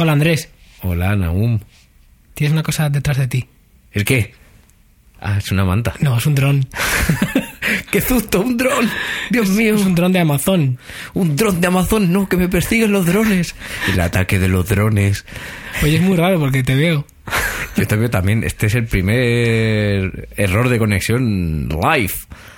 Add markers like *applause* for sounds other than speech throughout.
Hola Andrés, Hola, Naum. tienes una cosa detrás de ti. ¿El qué? Ah, es una manta. No, es un dron. *laughs* ¡Qué susto! ¡Un dron! ¡Dios mío! Es un dron de Amazon. ¡Un dron de Amazon! ¡No! ¡Que me persiguen los drones! El ataque de los drones. Oye, es muy raro porque te veo. También. Este es el primer error de conexión live.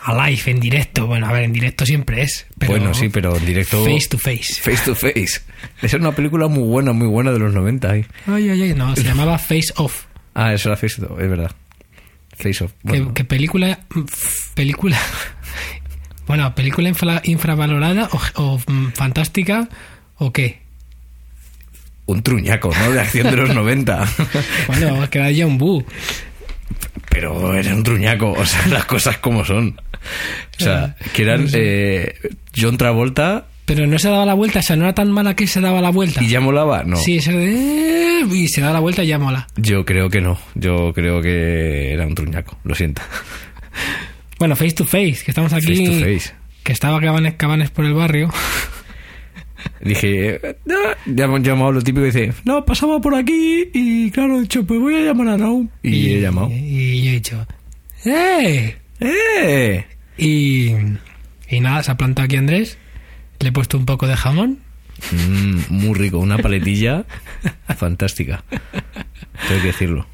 A live, en directo. Bueno, a ver, en directo siempre es. Pero bueno, sí, pero en directo. Face to face. Face to face. Esa es una película muy buena, muy buena de los 90. ahí. Ay, ay, ay. No, se llamaba Face Off. Ah, eso era Face to es verdad. Face off. ¿Qué, Bueno, qué película. Película. *laughs* Bueno, película infra- infravalorada o, o, mm, fantástica o qué? Un truñaco, ¿no? De acción de los 90. *laughs* Bueno, que era John Boo. Pero era un truñaco, o sea, las cosas como son. O sea, que eran eh, John Travolta Pero no se daba la vuelta, o sea, no era tan mala que se daba la vuelta. y ya molaba. No, Sí, ese de... Y se da la vuelta y ya mola. yo creo que no. Yo creo que era un truñaco, lo siento. Bueno, face to face, que estamos aquí. Face to face. Que estaba Cabanes Cabanes por el barrio. Dije, no, ya hemos llamado lo típico y dice, no, pasaba por aquí y claro, he dicho, pues voy a llamar a Raúl. Y, he llamado. Y yo he dicho, ¡eh! ¡Eh! Y, y nada, se ha plantado aquí Andrés. Le he puesto un poco de jamón. Mm, muy rico, una paletilla *laughs* fantástica. Tengo que decirlo.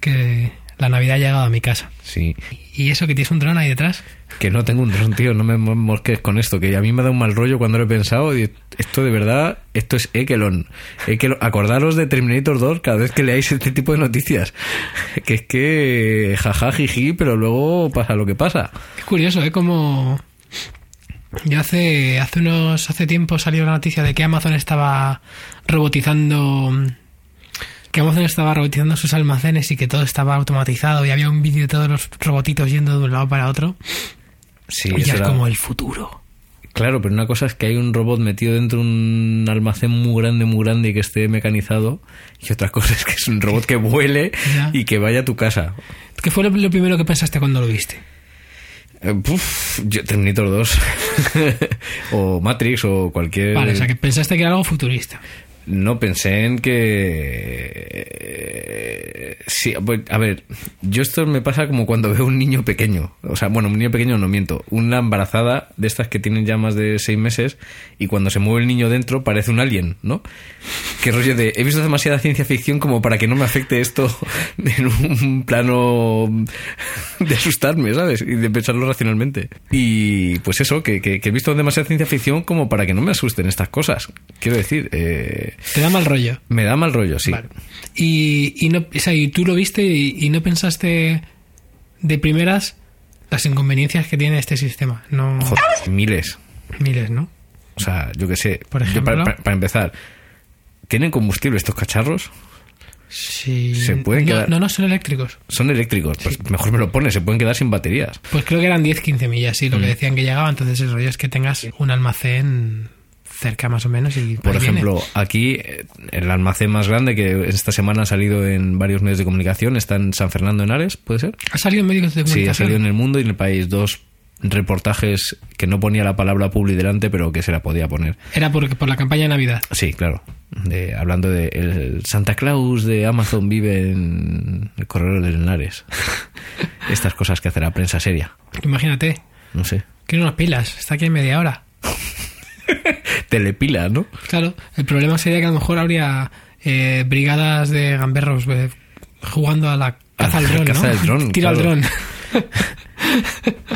Que la Navidad ha llegado a mi casa. Sí. ¿Y eso que tienes un dron ahí detrás? Que no tengo un dron, tío, no me mosques con esto, que a mí me da un mal rollo cuando lo he pensado. Esto de verdad, esto es Ekelon. Ekelon. Acordaros de Terminator 2 cada vez que leáis este tipo de noticias. *laughs* Que es que jaja, jiji, pero luego pasa lo que pasa. Es curioso, ¿eh? Como... Yo hace, hace unos... Hace tiempo salió la noticia de que Amazon estaba robotizando... Que Amazon estaba robotizando sus almacenes y que todo estaba automatizado y había un vídeo de todos los robotitos yendo de un lado para otro. Sí, eso ya es como el futuro. Claro, pero una cosa es que hay un robot metido dentro de un almacén muy grande, muy grande y que esté mecanizado. Y otra cosa es que es un robot que vuele Ya. y que vaya a tu casa. ¿Qué fue lo, lo primero que pensaste cuando lo viste? Eh, puf, yo- Terminator 2. *laughs* o Matrix o cualquier... Vale, o sea, que pensaste que era algo futurista. No pensé en que. eh, Sí, pues, a ver, yo esto me pasa como cuando veo un niño pequeño. O sea, bueno, un niño pequeño no miento. Una embarazada de estas que tienen ya más de seis meses y cuando se mueve el niño dentro parece un alien, ¿no? Que rollo de. He visto demasiada ciencia ficción como para que no me afecte esto *laughs* en un plano de asustarme, ¿sabes? Y de pensarlo racionalmente. Y pues eso, que, que- que he visto demasiada ciencia ficción como para que no me asusten estas cosas. Quiero decir, eh, Te da mal rollo. me da mal rollo, sí. Vale. Y, y, no, o sea, y tú lo viste y, y no pensaste de primeras las inconveniencias que tiene este sistema. No Joder, miles. miles, ¿no? O sea, yo qué sé. Por ejemplo. para, para- para empezar, ¿tienen combustible estos cacharros? Sí. Se pueden no, quedar- no, no, son eléctricos. Son eléctricos. Pues mejor me lo pones, se pueden quedar sin baterías. Pues creo que eran 10-15 millas, sí, lo Mm. que decían que llegaba. Entonces el rollo es que tengas un almacén cerca más o menos y Por viene. ejemplo, aquí eh, el almacén más grande que esta semana ha salido en varios medios de comunicación está en San Fernando en Ares, ¿puede ser? ¿Ha salido en medios de Sí, comunicación? ha salido en el mundo y en el país dos reportajes que no ponía la palabra publi delante, pero que se la podía poner. Era por, por la campaña de Navidad. Sí, claro. De, hablando de el Santa Claus de Amazon vive en el corredor de Linares. *laughs* Estas cosas que hace la prensa seria. Imagínate, No sé. quiero unas pilas, está aquí en media hora. *laughs* Telepila, ¿no? Claro, el problema sería que a lo mejor habría eh, brigadas de gamberros eh, jugando a la caza al dron, caza ¿no? del dron, *laughs* Tiro al dron.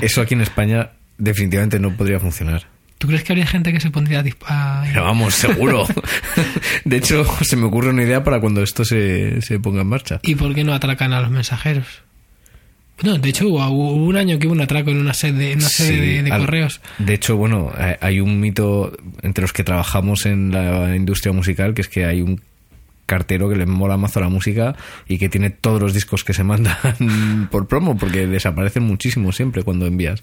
Eso aquí en España definitivamente no podría funcionar. ¿Tú crees que habría gente que se pondría a disp- a- Pero vamos, seguro. *laughs* De hecho, se me ocurre una idea para cuando esto se, se ponga en marcha. ¿Y por qué no atracan a los mensajeros? No, de hecho hubo, hubo un año que hubo un atraco en una sede, en una sede Sí, de, de al- correos. De hecho, bueno, eh, hay un mito entre los que trabajamos en la industria musical, que es que hay un cartero que le mola mazo la música y que tiene todos los discos que se mandan *laughs* por promo, porque desaparecen muchísimo siempre cuando envías.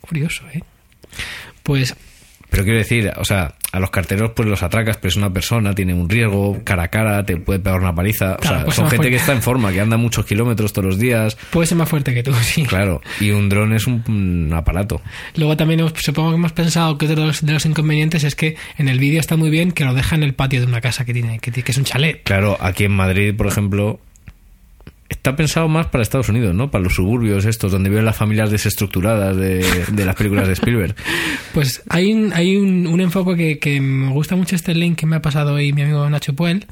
Curioso, ¿eh? Pues Pero quiero decir, o sea, a los carteros pues los atracas, pero es una persona, tiene un riesgo, cara a cara, te puede pegar una paliza. Claro, o sea, pues son gente fuerte. que está en forma, que anda muchos kilómetros todos los días. Puede ser más fuerte que tú, *laughs* sí. Claro, y un dron es un, un aparato. Luego también hemos- supongo que hemos pensado que otro de los, de los inconvenientes es que en el vídeo está muy bien que lo deja en el patio de una casa que tiene, que, que es un chalet. Claro, aquí en Madrid, por ejemplo, está pensado más para Estados Unidos, ¿no? Para los suburbios estos, donde viven las familias desestructuradas de, de las películas de Spielberg. *laughs* Pues hay un, hay un, un enfoque que, que me gusta mucho este link que me ha pasado hoy mi amigo Nacho Puel.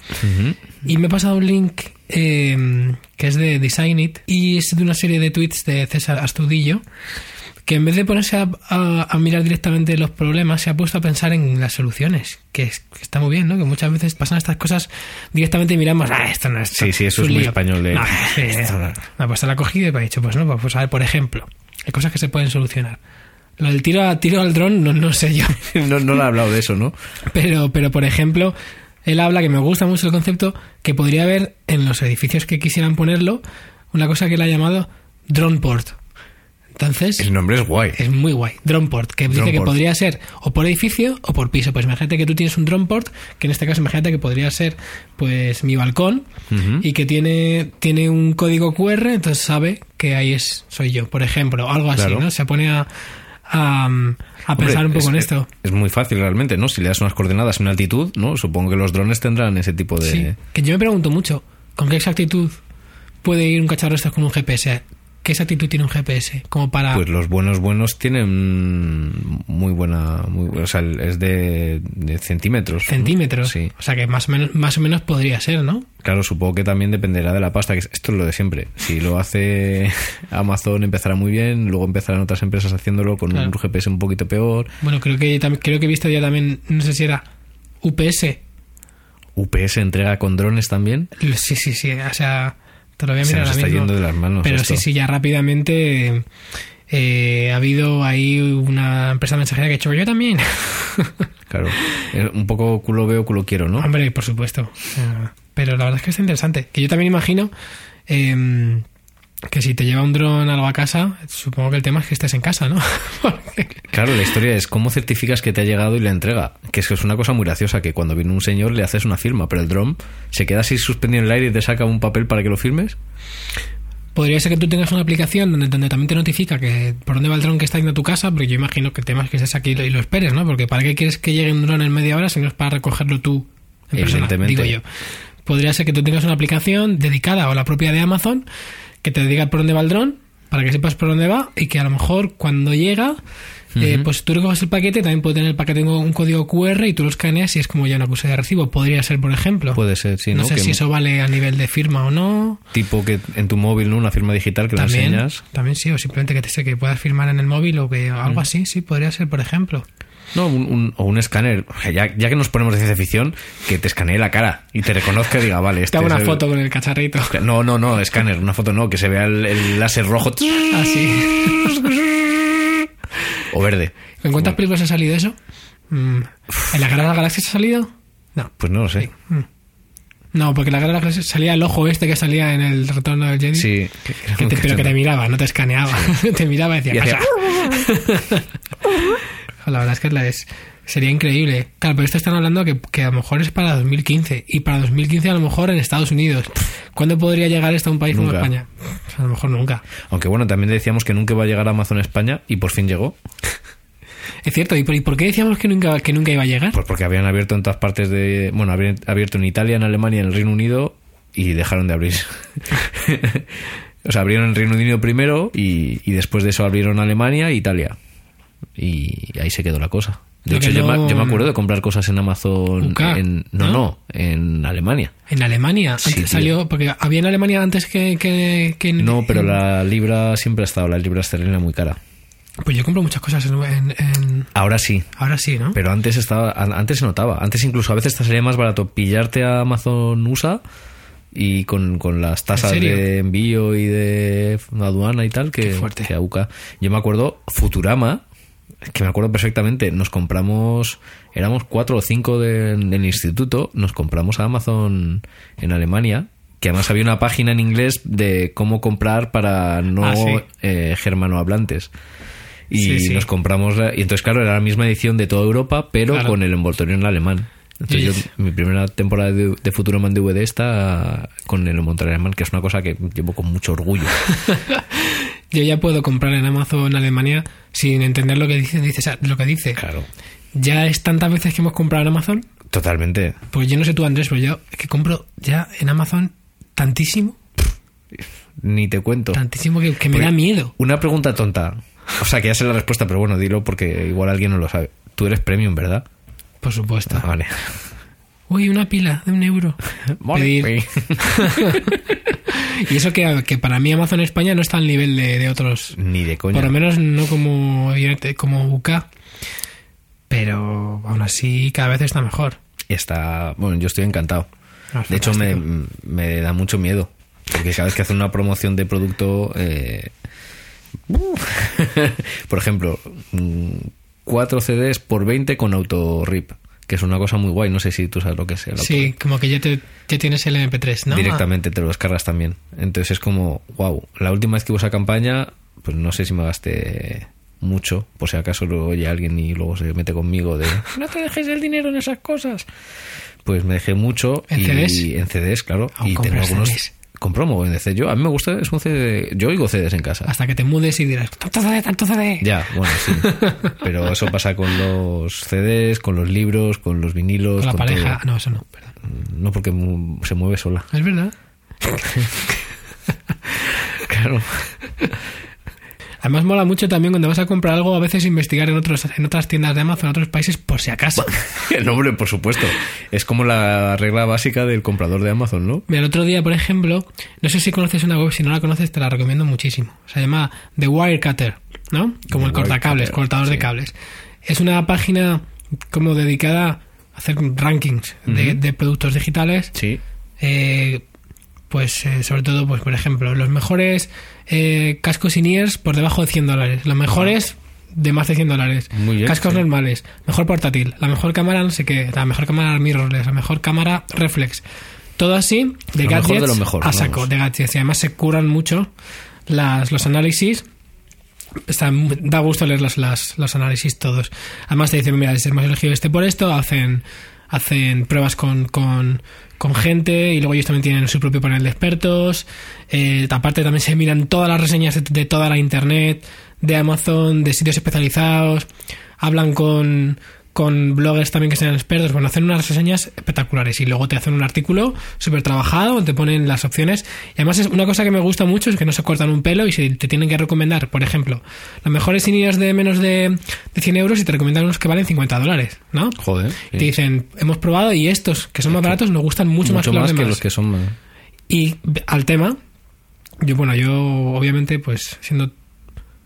Y me ha pasado un link eh, que es de Design It y es de una serie de tweets de César Astudillo que en vez de ponerse a, a- a mirar directamente los problemas se ha puesto a pensar en las soluciones que, es- que está muy bien, ¿no? Que muchas veces pasan estas cosas directamente y miramos, ah, esto no es Sí, sí, eso es muy lío". español de- No, *laughs* sí, Esto no. no, pues se la ha cogido y me ha dicho, pues no, pues a ver, por ejemplo, hay cosas que se pueden solucionar. Lo del tiro, a, tiro al dron no, no sé yo. *laughs* No, no le he hablado de eso, ¿no? Pero, pero por ejemplo, él habla que me gusta mucho el concepto que podría haber en los edificios que quisieran ponerlo una cosa que él ha llamado drone port. Entonces, El nombre es guay. es muy guay. Drone port, que dice que podría ser o por edificio o por piso. Pues imagínate que tú tienes un drone port, que en este caso imagínate que podría ser pues mi balcón y que tiene, tiene un código QR, entonces sabe que ahí es soy yo, por ejemplo, algo así, Claro. ¿no? Se pone a, a, a Hombre, pensar un poco es- en esto. Es muy fácil realmente, ¿no? Si le das unas coordenadas una altitud, ¿no? Supongo que los drones tendrán ese tipo de... Sí, que yo me pregunto mucho, ¿con qué exactitud puede ir un cacharro este con un GPS? ¿Qué exactitud tiene un GPS? Como para... Pues los buenos buenos tienen muy buena... Muy, o sea, es de, de centímetros. ¿no? centímetros. Sí. O sea que más o menos, más o menos podría ser, ¿no? Claro, supongo que también dependerá de la pasta, que es- esto es lo de siempre. Si lo hace *laughs* Amazon empezará muy bien, luego empezarán otras empresas haciéndolo con Claro. un GPS un poquito peor. Bueno, creo que creo que he visto ya también, no sé si era UPS. UPS entrega con drones también. Sí, sí, sí. O sea, te lo voy a Se mirar nos ahora está mismo. yendo de las manos Pero esto. sí, sí, ya rápidamente eh, ha habido ahí una empresa mensajera que ha hecho yo también. *laughs* Claro. Un poco culo veo, culo quiero, ¿no? Hombre, por supuesto. Pero la verdad es que es interesante. Que yo también imagino eh, que si te lleva un dron algo a casa, supongo que el tema es que estés en casa, ¿no? *laughs* Claro, la historia es cómo certificas que te ha llegado y la entrega. Que es que es una cosa muy graciosa, que cuando viene un señor le haces una firma, pero el dron se queda así suspendido en el aire y te saca un papel para que lo firmes. Podría ser que tú tengas una aplicación donde, donde también te notifica que por dónde va el dron que está yendo a tu casa, porque yo imagino que el tema es que estés aquí y lo, esperes, ¿no? Porque ¿para qué quieres que llegue un dron en media hora si no es para recogerlo tú en persona? Evidentemente. Digo yo. Podría ser que tú tengas una aplicación dedicada o la propia de Amazon que te diga por dónde va el dron, para que sepas por dónde va y que a lo mejor cuando llega, eh, pues tú recoges el paquete, también puede tener el paquete con un código QR y tú lo escaneas y es como ya una acuse de recibo. Podría ser, por ejemplo. Puede ser, sí, no ¿no? sé Que si eso vale a nivel de firma o no. Tipo que en tu móvil, ¿no? Una firma digital que la También, enseñas. también sí, o simplemente que te sé que puedas firmar en el móvil o que algo así, sí, podría ser, por ejemplo. No, un, un- o un escáner. O sea, Ya, ya que nos ponemos de ciencia ficción, que te escanee la cara y te reconozca y diga, vale, Te este hago es una el- foto con el cacharrito. No, no, no, escáner, una foto no, que se vea el, el láser rojo *laughs* Así. o verde. ¿En cuántas películas ha salido eso? Mm, ¿En la Guerra de las Galaxias ha salido? No. Pues no lo sé. No, porque en la Guerra de las Galaxias salía el ojo este que salía en el retorno del Jedi. Sí. Que te- *laughs* pero que te miraba, no te escaneaba. *laughs* te miraba y decía, Y "Pasa". La verdad es que la es, sería increíble. Claro, pero esto están hablando que, que a lo mejor es para 2015. Y para 2015 a lo mejor en Estados Unidos. ¿Cuándo podría llegar esto a un país como. España? A lo mejor nunca. Aunque bueno, también decíamos que nunca iba a llegar a Amazon a España y por fin llegó. Es cierto, ¿y por, y por qué decíamos que nunca, que nunca iba a llegar? Pues porque habían abierto en todas partes de. Bueno, habían abierto en Italia, en Alemania, en el Reino Unido y dejaron de abrir. *laughs* o sea, abrieron en Reino Unido primero y, y después de eso abrieron Alemania e Italia. Y ahí se quedó la cosa. De Lo hecho, yo, me, yo me acuerdo de comprar cosas en Amazon. UK, en, no, ¿no? no, en Alemania. En Alemania. Sí, Antes tío. salió, porque había en Alemania antes que, que, que en- No, pero en- la libra siempre ha estado, la libra esterlina muy cara. Pues yo compro muchas cosas en, Ahora sí, Ahora sí, ¿no? Pero antes estaba, an- antes se notaba. Antes incluso a veces te salía más barato pillarte a Amazon USA y con, con las tasas de envío y de aduana y tal que, que a UCA. Yo me acuerdo Futurama, que me acuerdo perfectamente, nos compramos, éramos cuatro o cinco de- del instituto, nos compramos a Amazon en Alemania. Que además había una página en inglés de cómo comprar para no Ah, sí. eh, germanohablantes. Y Sí, sí. nos compramos. la- y entonces, claro, era la misma edición de toda Europa, pero Claro. con el envoltorio en alemán. Entonces, yo, mi primera temporada de, de Futuroman DVD está con el envoltorio alemán, que es una cosa que llevo con mucho orgullo. *laughs* Yo ya puedo comprar en Amazon Alemania sin entender lo que dice, dice o sea, lo que dice. Claro. Ya es tantas veces que hemos comprado en Amazon, Totalmente. pues yo no sé tú Andrés, pero yo es que compro ya en Amazon tantísimo, Ni te cuento. tantísimo que, que me Porque- da miedo. Una pregunta tonta. O sea, que ya sé la respuesta, pero bueno, dilo porque igual alguien no lo sabe. Tú eres premium, ¿verdad? Por supuesto. Ah, vale. Uy, una pila de un euro. *laughs* Pedir. *laughs* Y eso que, que para mí Amazon España no está al nivel de, de otros. Ni de coña. Por lo menos no como, como UK. Pero aún así cada vez está mejor. Está. Bueno, yo estoy encantado. Ah, De hecho, me, me da mucho miedo. Porque cada vez que hacen una promoción de producto. eh, *laughs* por ejemplo, mm, cuatro CDs por 20 con auto rip. Que es una cosa muy guay. No sé si tú sabes lo que es el Sí, como que ya, te, ya tienes el MP3, ¿no? Directamente te lo descargas también. Entonces es como, wow, la última vez que hubo esa campaña, pues no sé si me gasté mucho, por si acaso lo oye alguien y luego se mete conmigo de no te dejes el dinero en esas cosas. Pues me dejé mucho ¿En y CDs? en CDs, claro, Aún y tengo algunos CDs. Compro un de CD. Yo a mí me gusta, es un CD, yo oigo CDs en casa. Hasta que te mudes y dirás, tanto CD, tanto CD. Ya, bueno, sí. *laughs* Pero eso pasa con los CDs, con los libros, con los vinilos, Con la con pareja. todo. No, eso no, perdón. No porque se mueve sola. Es verdad. *laughs* Claro. Además mola mucho también cuando vas a comprar algo, a veces investigar en otros en otras tiendas de Amazon, en otros países, por si acaso. *laughs* El nombre, por supuesto. Es como la regla básica del comprador de Amazon, ¿no? Mira, el otro día, por ejemplo, no sé si conoces una web, si no la conoces te la recomiendo muchísimo. Se llama The Wirecutter, ¿no? Como The el cortacables, cortador de cables. Es una página como dedicada a hacer rankings de, de productos digitales. Sí. Eh, pues eh, sobre todo, pues por ejemplo, los mejores eh, cascos in-ears por debajo de 100 dólares. Los mejores de más de 100 dólares. Muy bien, Cascos sí. normales. Mejor portátil. La mejor cámara no sé qué. La mejor cámara mirrorless. La mejor cámara reflex. Todo así de Lo mejor gadgets de lo mejor, a saco vamos. de gadgets. Y además se curan mucho las, los análisis. Está, da gusto leer los, las- los análisis todos. Además te dicen, mira, hemos elegido este por esto, hacen, hacen pruebas con, con, con gente y luego ellos también tienen su propio panel de expertos. Eh, aparte también se miran todas las reseñas de, de toda la internet, de Amazon, de sitios especializados. Hablan con, con bloggers también que sean expertos. Bueno, hacen unas reseñas espectaculares y luego te hacen un artículo súper trabajado donde te ponen las opciones. Y además es una cosa que me gusta mucho es que no se cortan un pelo y si te tienen que recomendar, por ejemplo, los mejores INIAS de menos de, de 100 euros y te recomiendan unos que valen 50 dólares, ¿no? Joder. Te dicen, hemos probado y estos que son más baratos nos gustan mucho, más, Mucho que los más que demás. los que son. más- Y al tema, yo, bueno, yo obviamente, pues siendo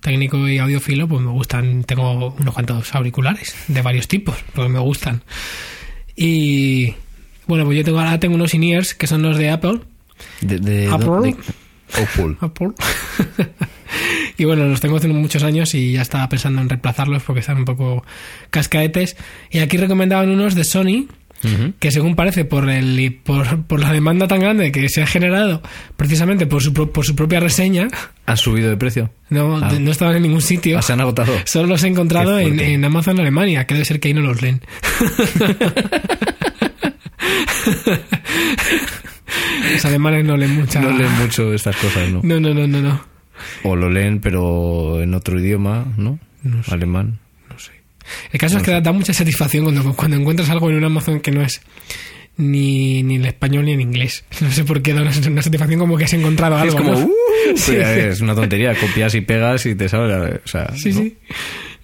técnico y audiófilo, pues me gustan, tengo unos cuantos auriculares de varios tipos, porque me gustan. Y bueno, pues yo tengo ahora tengo unos in-ears que son los de Apple. De, de, Apple. de-. Apple. *laughs* y bueno, los tengo hace muchos años y ya estaba pensando en reemplazarlos porque están un poco cascaetes. Y aquí recomendaban unos de Sony, Que según parece por el por, por la demanda tan grande que se ha generado precisamente por su, por su propia reseña ¿Han subido de precio? no, Ah. no estaban en ningún sitio Ah, se han agotado. solo los he encontrado en, en Amazon Alemania que debe ser que ahí no los leen *laughs* los alemanes no leen mucha No leen mucho estas cosas, ¿no? no no no no, no. O lo leen, pero en otro idioma, ¿no? No sé. Alemán. El caso es que da, da mucha satisfacción cuando, cuando encuentras algo en un Amazon que no es ni, ni en español ni en inglés. *laughs* No sé por qué da una, una satisfacción como que has encontrado algo. es como, ¿no? ¡uh! *laughs* Pero sí. Es una tontería, copias y pegas y te sale. O sea, Sí, ¿no? sí.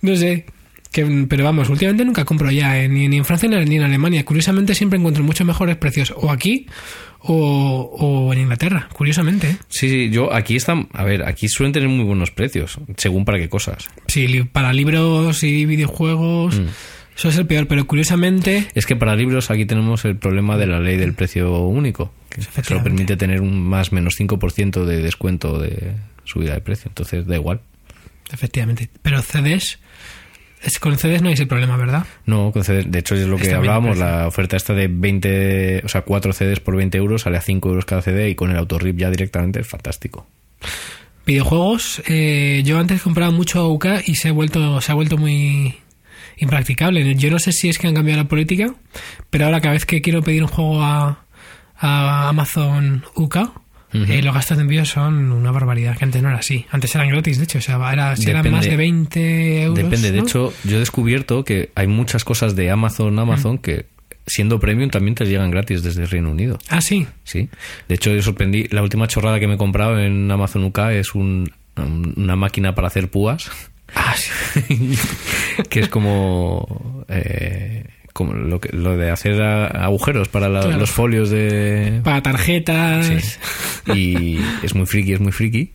No sé. Que, pero vamos, últimamente nunca compro ya, eh, ni, ni en Francia ni en Alemania. Curiosamente siempre encuentro muchos mejores precios o aquí o, o en Inglaterra. Curiosamente. ¿eh? Sí, sí, yo aquí están. A ver, aquí suelen tener muy buenos precios, según para qué cosas. Sí, para libros y videojuegos Mm. eso es el peor, pero curiosamente Es que para libros aquí tenemos el problema de la ley del precio único, que solo permite tener un más menos 5% de descuento de subida de precio. Entonces da igual. Efectivamente. Pero CDs, es, con CDs no hay ese problema, ¿verdad? No, con CD de hecho es lo que Está hablábamos, la oferta esta de 20, o sea, 4 CDs por 20 euros, sale a 5 euros cada CD y con el autorrip ya directamente es fantástico. Videojuegos, eh, yo antes compraba mucho UK y se ha vuelto, se ha vuelto muy impracticable. Yo no sé si es que han cambiado la política, pero ahora cada vez que quiero pedir un juego a, a Amazon UK, eh, los gastos de envío son una barbaridad, que antes no era así. Antes eran gratis, de hecho, o sea, era, si eran más de 20 euros. Depende, de hecho, yo he descubierto que hay muchas cosas de Amazon, Amazon, que siendo premium también te llegan gratis desde el Reino Unido. Ah, sí. Sí. De hecho, yo sorprendí. La última chorrada que me he comprado en Amazon UK es un- un- una máquina para hacer púas. Ah, sí. *laughs* que es como. eh, como lo, que, lo de hacer a- agujeros para la- Claro. los folios de. Para tarjetas. Sí. Y es muy friki, es muy friki.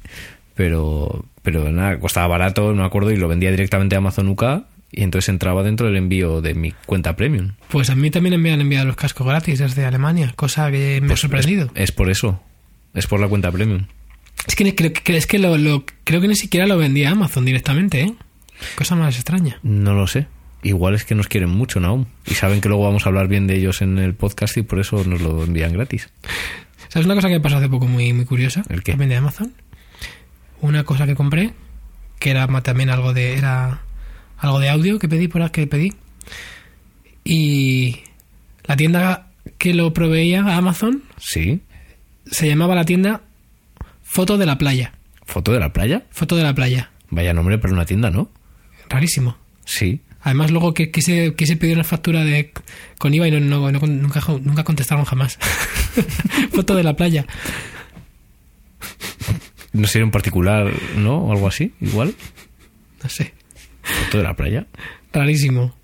Pero, pero nada, costaba barato, no me acuerdo, y lo vendía directamente a Amazon UK. Y entonces entraba dentro del envío de mi cuenta premium. Pues a mí también me han enviado los cascos gratis desde Alemania, cosa que me ha Pues sorprendido. Es, es por eso. Es por la cuenta premium. Es que, creo, que- es que lo, lo- creo que ni siquiera lo vendía Amazon directamente, ¿eh? Cosa más extraña. No lo sé. Igual es que nos quieren mucho, Naum. Y saben que luego vamos a hablar bien de ellos en el podcast y por eso nos lo envían gratis. ¿Sabes una cosa que me pasó hace poco muy, muy curiosa? ¿El qué? También de Amazon. Una cosa que compré, que era también algo de, era algo de audio que pedí por la que pedí. Y la tienda que lo proveía a Amazon Sí. se llamaba la tienda Foto de la Playa. ¿Foto de la playa? Foto de la Playa. Vaya nombre para una tienda, ¿no? Rarísimo. Sí. Además, luego que quise, quise pedir una factura de con IVA y no, no- no- nunca, nunca contestaron jamás. *laughs* Foto de la playa. No sería un particular, ¿no? O algo así, igual. No sé. Foto de la playa. Rarísimo.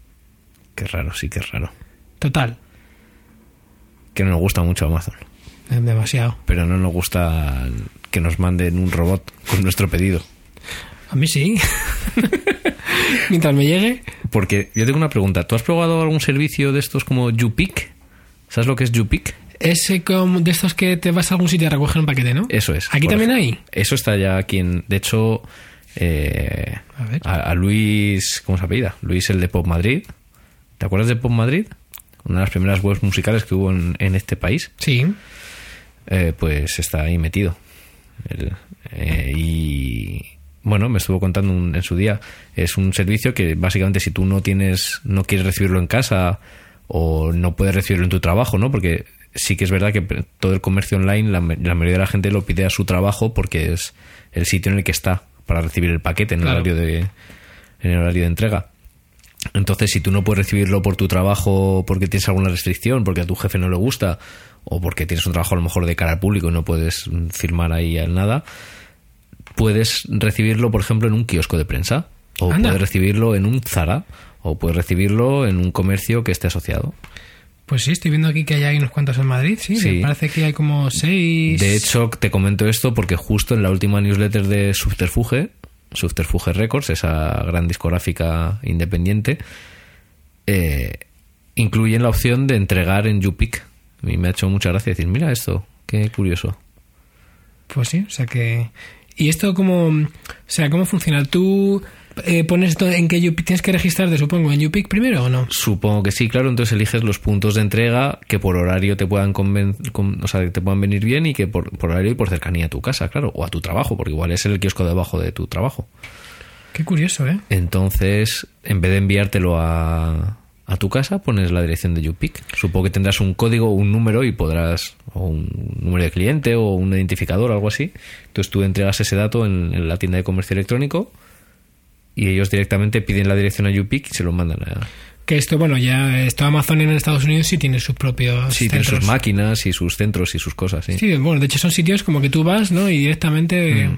Qué raro, sí, qué raro. Total. Que no nos gusta mucho Amazon. Eh, Demasiado. Pero no nos gusta que nos manden un robot con nuestro pedido. A mí sí. *laughs* *laughs* Mientras me llegue. Porque yo tengo una pregunta. ¿Tú has probado algún servicio de estos como YouPick? ¿Sabes lo que es YouPick? Es como de estos que te vas a algún sitio a recoger un paquete, ¿no? Eso es. Aquí también ejemplo. hay. Eso está ya aquí en... De hecho, eh, A ver. a, a Luis... ¿Cómo se apellida? Luis, el de Pop Madrid. ¿Te acuerdas de Pop Madrid? Una de las primeras webs musicales que hubo en, en este país. Sí. Eh, pues está ahí metido. El- eh, y bueno, me estuvo contando un- en su día. Es un servicio que básicamente si tú no tienes, no quieres recibirlo en casa o no puedes recibirlo en tu trabajo, ¿no? Porque sí que es verdad que todo el comercio online, la, la mayoría de la gente lo pide a su trabajo porque es el sitio en el que está para recibir el paquete en el horario de en el horario de entrega. Entonces, si tú no puedes recibirlo por tu trabajo porque tienes alguna restricción, porque a tu jefe no le gusta, o porque tienes un trabajo a lo mejor de cara al público y no puedes firmar ahí nada, puedes recibirlo, por ejemplo, en un kiosco de prensa, o Anda. puedes recibirlo en un Zara, o puedes recibirlo en un comercio que esté asociado. Pues sí, estoy viendo aquí que hay unos cuantos en Madrid, sí. Sí. Me parece que hay como seis. De hecho, te comento esto porque justo en la última newsletter de Subterfuge, Subterfuge Records, esa gran discográfica independiente, eh, incluyen la opción de entregar en YouPick. Y me ha hecho mucha gracia decir, mira esto, qué curioso. Pues sí, o sea que. ¿Y esto cómo, o sea, cómo funciona? ¿Tú eh, pones esto en que YouPick tienes que registrarte, supongo, en YouPick primero o no? Supongo que sí, claro. Entonces eliges los puntos de entrega que por horario te puedan conven- con- o sea, que te puedan venir bien y que por, por horario y por cercanía a tu casa, claro, o a tu trabajo, porque igual es el kiosco debajo de tu trabajo. Qué curioso, ¿eh? Entonces, en vez de enviártelo a, a tu casa, pones la dirección de YouPick. Supongo que tendrás un código un número y podrás, o un número de cliente o un identificador o algo así. Entonces tú entregas ese dato en, en la tienda de comercio electrónico y ellos directamente piden la dirección a YouPick y se lo mandan a... Que esto, bueno, ya esto Amazon en Estados Unidos sí tiene sus propios Sí, tienen sus máquinas y sus centros y sus cosas, sí. Sí, bueno, de hecho son sitios como que tú vas, ¿no? Y directamente...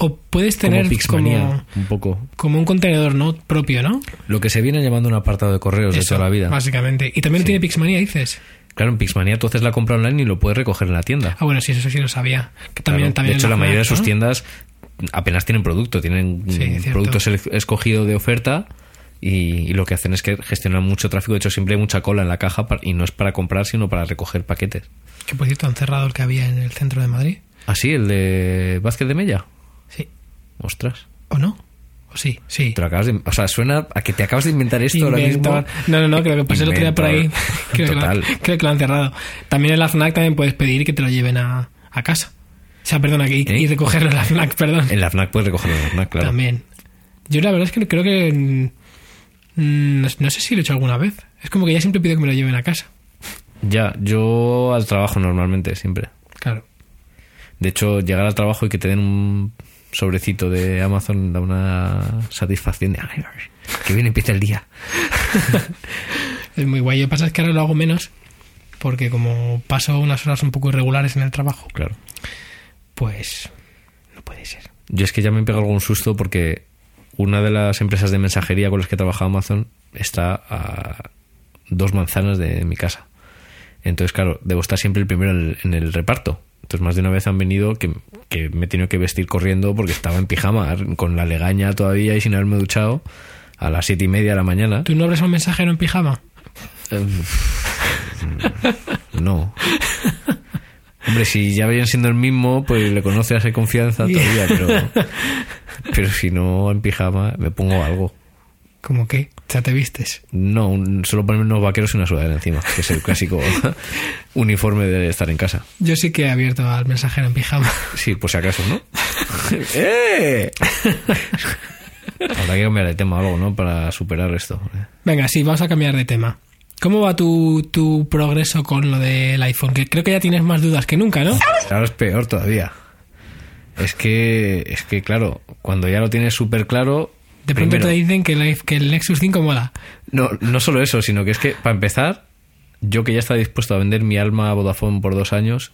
O puedes tener como Pixmania, como, un poco. como un contenedor, ¿no? Propio, ¿no? Lo que se viene llamando un apartado de correos de toda la vida. Básicamente. Y también Sí. tiene Pixmania, dices. Claro, en Pixmania tú haces la compra online y lo puedes recoger en la tienda. Ah, bueno, sí, eso sí lo sabía. Que también, Claro. también de hecho, la mayoría de sus tiendas apenas tienen producto, tienen Sí, cierto. producto sele- escogido de oferta y, y lo que hacen es que gestionan mucho tráfico. De hecho, siempre hay mucha cola en la caja y no es para comprar, sino para recoger paquetes. Que por cierto han cerrado el que había en el centro de Madrid. ¿Así? ¿El de Vázquez de Mella? Ostras. ¿O no? ¿O sí? Sí. Te lo acabas de- o sea, suena a que te acabas de inventar esto ahora mismo. No, no, no, creo que pasé el otro día por ahí. *laughs* Creo, que lo, Total. creo que lo han cerrado. También en la FNAC también puedes pedir que te lo lleven a, a casa. sea, perdona, y, ¿Eh? y recogerlo en la FNAC, perdón. En la FNAC puedes recogerlo en la FNAC, claro. También. Yo la verdad es que creo que... mm, no, no sé si lo he hecho alguna vez. Es como que ya siempre pido que me lo lleven a casa. Ya, yo al trabajo normalmente, siempre. Claro. De hecho, llegar al trabajo y que te den un sobrecito de Amazon da una satisfacción de "Ay, ay, que bien empieza el día. *laughs* Es muy guay. Lo que pasa es que ahora lo hago menos porque como paso unas horas un poco irregulares en el trabajo, Claro. pues no puede ser. Yo es que ya me he pegado algún susto porque una de las empresas de mensajería con las que trabaja Amazon está a dos manzanas de mi casa. Entonces, claro, debo estar siempre el primero en el, en el reparto. Entonces, más de una vez han venido que, que me he tenido que vestir corriendo porque estaba en pijama, con la legaña todavía y sin haberme duchado, a las siete y media de la mañana. ¿Tú no abres un mensajero en pijama? Eh, No. Hombre, si ya vayan siendo el mismo, pues le conoce hace confianza todavía, pero, pero si no en pijama, me pongo algo. ¿Cómo qué? Ya te vistes. No, un- solo ponerme unos vaqueros y una sudadera encima, que es el clásico *laughs* uniforme de estar en casa. Yo sí que he abierto al mensajero en pijama. Sí, por si acaso, ¿no? *laughs* ¡Eh! Habrá que cambiar de tema o algo, ¿no? Para superar esto. Venga, sí, vamos a cambiar de tema. ¿Cómo va tu, tu progreso con lo del iPhone? Que creo que ya tienes más dudas que nunca, ¿no? Ahora es peor todavía. Es que, es que claro, cuando ya lo tienes súper claro. De pronto primero- te dicen que el, que el Nexus 5 mola. No, no solo eso, sino que es que, para empezar, yo que ya estaba dispuesto a vender mi alma a Vodafone por dos años,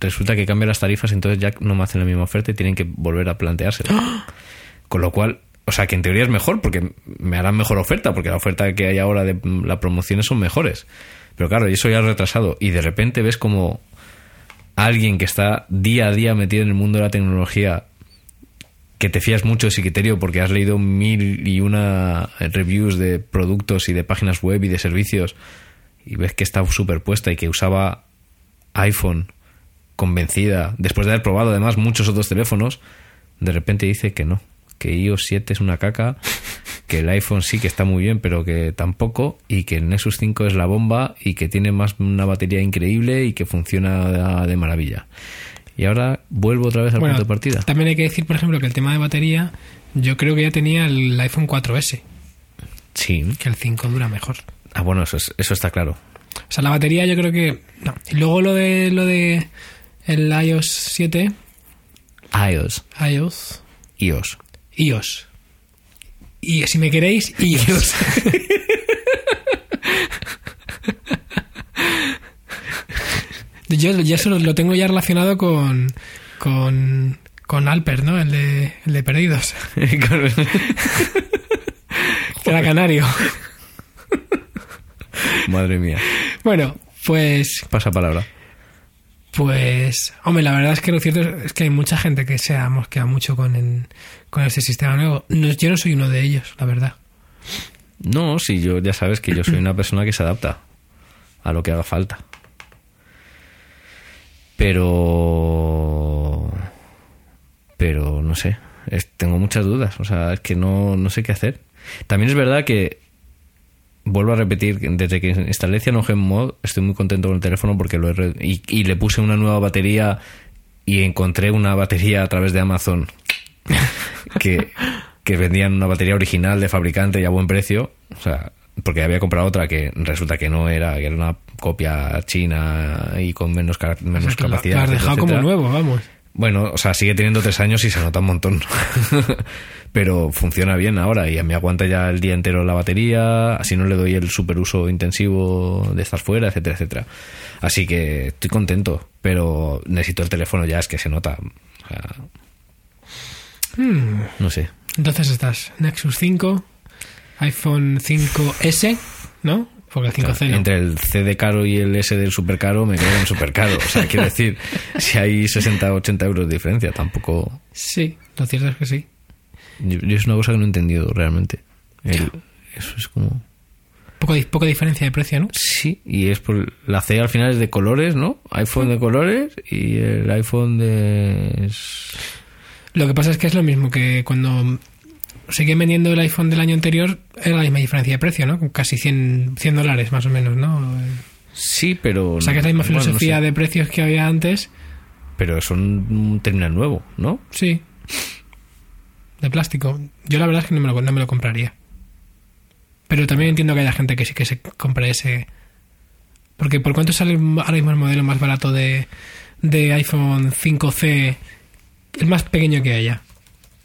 resulta que cambian las tarifas, entonces ya no me hacen la misma oferta y tienen que volver a planteárselo. Con lo cual, o sea, que en teoría es mejor, porque me harán mejor oferta, porque la oferta que hay ahora de las promociones son mejores. Pero claro, eso ya es retrasado. Y de repente ves como alguien que está día a día metido en el mundo de la tecnología que te fías mucho de ese criterio porque has leído mil y una reviews de productos y de páginas web y de servicios y ves que está superpuesta y que usaba iPhone convencida, después de haber probado además muchos otros teléfonos, de repente dice que no, que iOS 7 es una caca, *laughs* que el iPhone sí que está muy bien, pero que tampoco, y que el Nexus 5 es la bomba y que tiene más una batería increíble y que funciona de maravilla. Y ahora vuelvo otra vez al punto de partida. También hay que decir, por ejemplo, que el tema de batería, yo creo que ya tenía el iPhone 4S, Sí. que el 5 dura mejor. Ah, bueno, eso, es- eso está claro. O sea, la batería yo creo que... No. Y luego lo de lo de el iOS 7, iOS. iOS, iOS. iOS. Y si me queréis, iOS. *laughs* yo ya solo lo tengo ya relacionado con con con Alper, ¿no? El de, el de Perdidos. *laughs* Que era canario. Madre mía. Bueno, pues Pasa palabra. Pues, hombre, la verdad es que lo cierto es que hay mucha gente que se ha mosqueado mucho con, el- con este sistema nuevo. No, yo no soy uno de ellos, la verdad. No, sí, yo ya sabes que yo soy una persona que se adapta a lo que haga falta. Pero. Pero no sé. tengo muchas dudas. O sea, es que no, no sé qué hacer. También es verdad que. Vuelvo a repetir, desde que instalé Cyanogen Mod estoy muy contento con el teléfono porque lo he y, y le puse una nueva batería y encontré una batería a través de Amazon *laughs* que, que vendían una batería original de fabricante y a buen precio. O sea, porque había comprado otra que resulta que no era, que era una copia china y con menos, menos O sea, capacidad. lo has etcétera, dejado como nuevo, vamos. Bueno, o sea, sigue teniendo tres años y se nota un montón. *laughs* Pero funciona bien ahora y me aguanta ya el día entero la batería, así no le doy el super uso intensivo de estar fuera, etcétera, etcétera. Así que estoy contento, pero necesito el teléfono ya, es que se nota. O sea, Hmm. no sé. Entonces estás Nexus 5, iPhone 5S, ¿no? Porque el 5C no. Entre el C de caro y el S del super caro me quedo en super caro. O sea, quiero *laughs* decir, si hay 60 o 80 euros de diferencia, tampoco. Sí, lo cierto es que sí. Yo, yo es una cosa que no he entendido realmente. El- eso es como. Poco, di- poca diferencia de precio, ¿no? Sí, y es por la C al final es de colores, ¿no? iPhone de colores y el iPhone de Lo que pasa es que es lo mismo que cuando seguí vendiendo el iPhone del año anterior, era la misma diferencia de precio, ¿no? Con casi 100, 100 dólares más o menos, ¿no? sí, pero O sea que es la misma bueno, no filosofía sé. de precios que había antes, Pero son un terminal nuevo, ¿no? Sí. De plástico. Yo la verdad es que no me lo, no me lo compraría. Pero también entiendo que haya gente que sí que se compre ese. Porque ¿por cuánto sale ahora mismo el modelo más barato de, de iPhone 5C? El más pequeño que haya.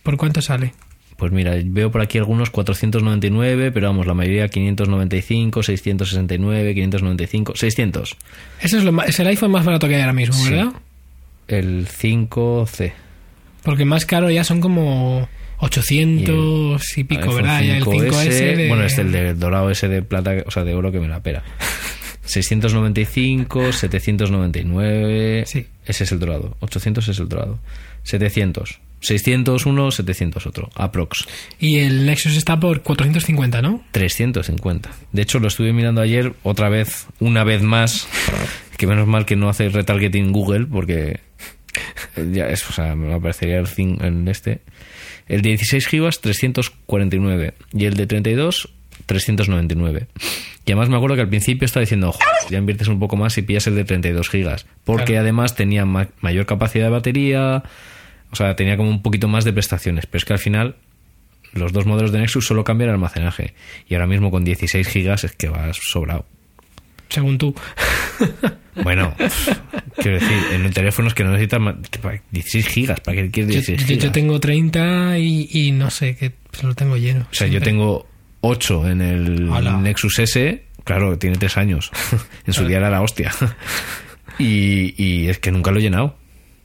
¿Por cuánto sale? Pues mira, veo por aquí algunos 499, pero vamos, la mayoría 595, 669, 595, 600. Ese es, lo es el iPhone más barato que hay ahora mismo, Sí. ¿verdad? El 5C. Porque más caro ya son como 800 y, pico, iPhone ¿verdad? Ya el 5S, 5S de... Bueno, este el de dorado ese de plata, o sea, de oro que me la pera. *laughs* 695, 799. Sí. Ese es el dorado. 800 es el dorado. 700. 600 uno, 700 otro. Aprox. Y el Nexus está por 450, ¿no? 350. De hecho, lo estuve mirando ayer otra vez, una vez más. Que menos mal que no hace retargeting Google, porque ya es, o sea, me aparecería el, en este. El de 16 gigas, 349. Y el de 32, 399. Y además me acuerdo que al principio estaba diciendo, "Joder, ya inviertes un poco más y pillas el de 32 gigas. Porque Claro. además tenía ma- mayor capacidad de batería. O sea, tenía como un poquito más de prestaciones. Pero es que al final los dos modelos de Nexus solo cambian el almacenaje. Y ahora mismo con 16 gigas es que vas sobrado. Según tú. *laughs* Bueno, quiero decir, en el teléfono es que no necesitas más- 16 gigas. ¿Para qué quieres Yo, 16 yo- gigas? yo tengo 30 y, y no sé, que pues lo tengo lleno. O sea, yo tengo 8 en el. Nexus S. Claro, tiene 3 años. *laughs* en su día era la hostia. *laughs* y, y es que nunca lo he llenado.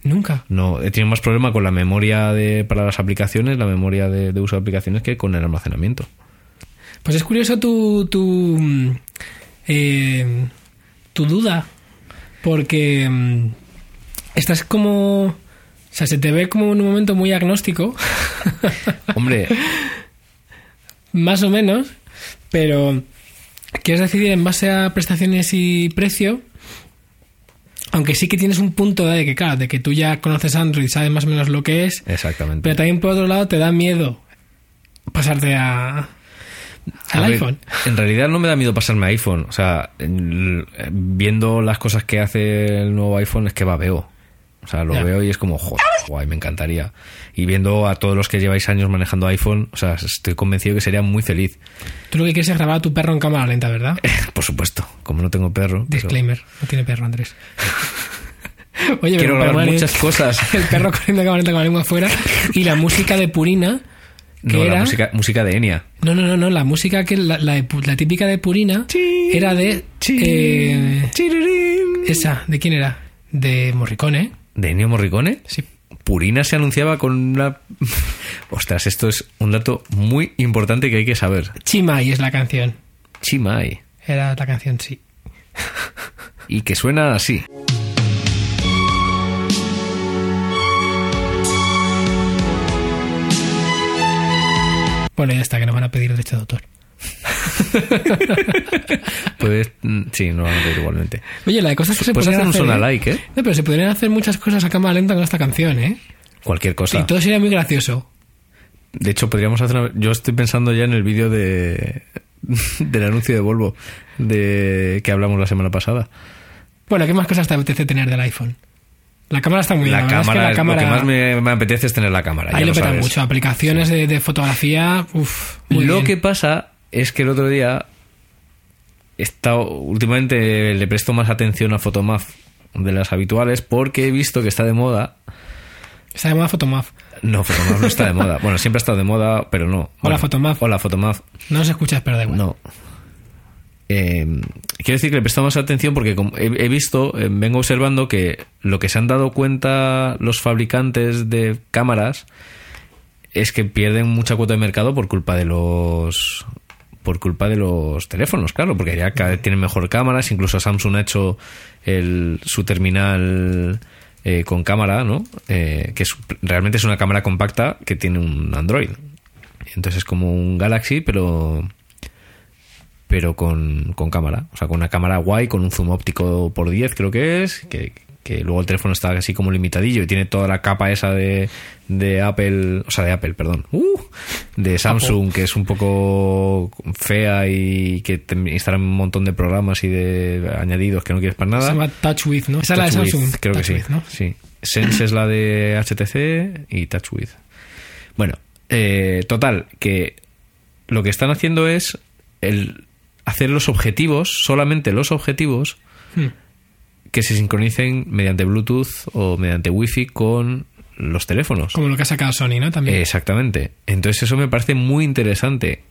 Nunca. No, he tenido más problema con la memoria de, para las aplicaciones, la memoria de, de uso de aplicaciones, que con el almacenamiento. Pues es curioso tu, tu, mm, eh, tu duda, porque mm, estás como... O sea, se te ve como en un momento muy agnóstico, *laughs* Hombre, más o menos, pero quieres decidir en base a prestaciones y precio, aunque sí que tienes un punto de que, claro, de que tú ya conoces Android, sabes más o menos lo que es, exactamente. pero también por otro lado te da miedo pasarte a, al A ver, iPhone. en realidad no me da miedo pasarme a iPhone. O sea, en- viendo las cosas que hace el nuevo iPhone es que va veo. O sea, lo veo y es como, joder, guay, me encantaría. Y viendo a todos los que lleváis años manejando iPhone, o sea, estoy convencido que sería muy feliz. Tú lo que quieres es grabar a tu perro en cámara lenta, ¿verdad? *laughs* Por supuesto, como no tengo perro. pero- Disclaimer, no tiene perro, Andrés. *laughs* Oye, Quiero grabar muchas cosas. *laughs* El perro corriendo en cámara lenta con la lengua afuera y la música de Purina, que No, era... la música, música de Enya. No, no, no, no, la música que la, la, la típica de Purina era de... eh, esa, ¿de quién era? De Morricone, ¿De Ennio Morricone? sí. Purina se anunciaba con una... *laughs* Ostras, esto es un dato muy importante que hay que saber. Chimay es la canción. Chimay. Era la canción, sí. Y que suena así. Bueno, ya está, que nos van a pedir derecho de autor. *laughs* Puedes... mm, Sí, no van a ver igualmente. Oye, la de cosas que se podrían hacer un hacer, sonalike, ¿eh? No, pero se podrían hacer muchas cosas a cámara lenta con esta canción, ¿eh? Cualquier cosa. Y todo sería muy gracioso. De hecho, podríamos hacer... una- Yo estoy pensando ya en el vídeo de... *laughs* del anuncio de Volvo de que hablamos la semana pasada. Bueno, ¿qué más cosas te apetece tener del iPhone? La cámara está muy bien. La verdad es que cámara, la cámara lo que más me, me apetece es tener la cámara. ahí ya le lo peta mucho. Aplicaciones de, de fotografía, uff, muy lo bien. que pasa es que el otro día he estado- últimamente le presto más atención a Photomaf de las habituales porque he visto que está de moda. Está de moda Photomaf. No, Photomaf no está de moda. Bueno, siempre ha estado de moda, pero no. Bueno, Photomaf. Hola, Photomaf. No se escucha, pero da igual. No. Eh, quiero decir que le presto más atención porque he, visto, eh, vengo observando que lo que se han dado cuenta los fabricantes de cámaras es que pierden mucha cuota de mercado por culpa de los por culpa de los teléfonos, claro, porque ya cada tienen mejor cámaras, incluso Samsung ha hecho el, su terminal eh, con cámara, ¿no? Eh, que realmente es una cámara compacta que tiene un Android. Entonces es como un Galaxy, pero pero con, con cámara. O sea, con una cámara guay, con un zoom óptico por 10 creo que es, que, que luego el teléfono está así como limitadillo y tiene toda la capa esa de, de Apple, o sea, de Apple, perdón, uh, de Samsung, que es un poco fea y que te instala un montón de programas y de añadidos que no quieres para nada. Se llama Touch With, ¿no? Esa es la de Samsung. Creo que Touch sí. With, ¿no? sí. Sense es la de HTC y TouchWiz. Bueno, eh, total, que lo que están haciendo es el hacer los objetivos, solamente los objetivos, Hmm. Que se sincronicen mediante Bluetooth o mediante Wi-Fi con los teléfonos. Como lo que ha sacado Sony, ¿no? También. Exactamente. Entonces eso me parece muy interesante.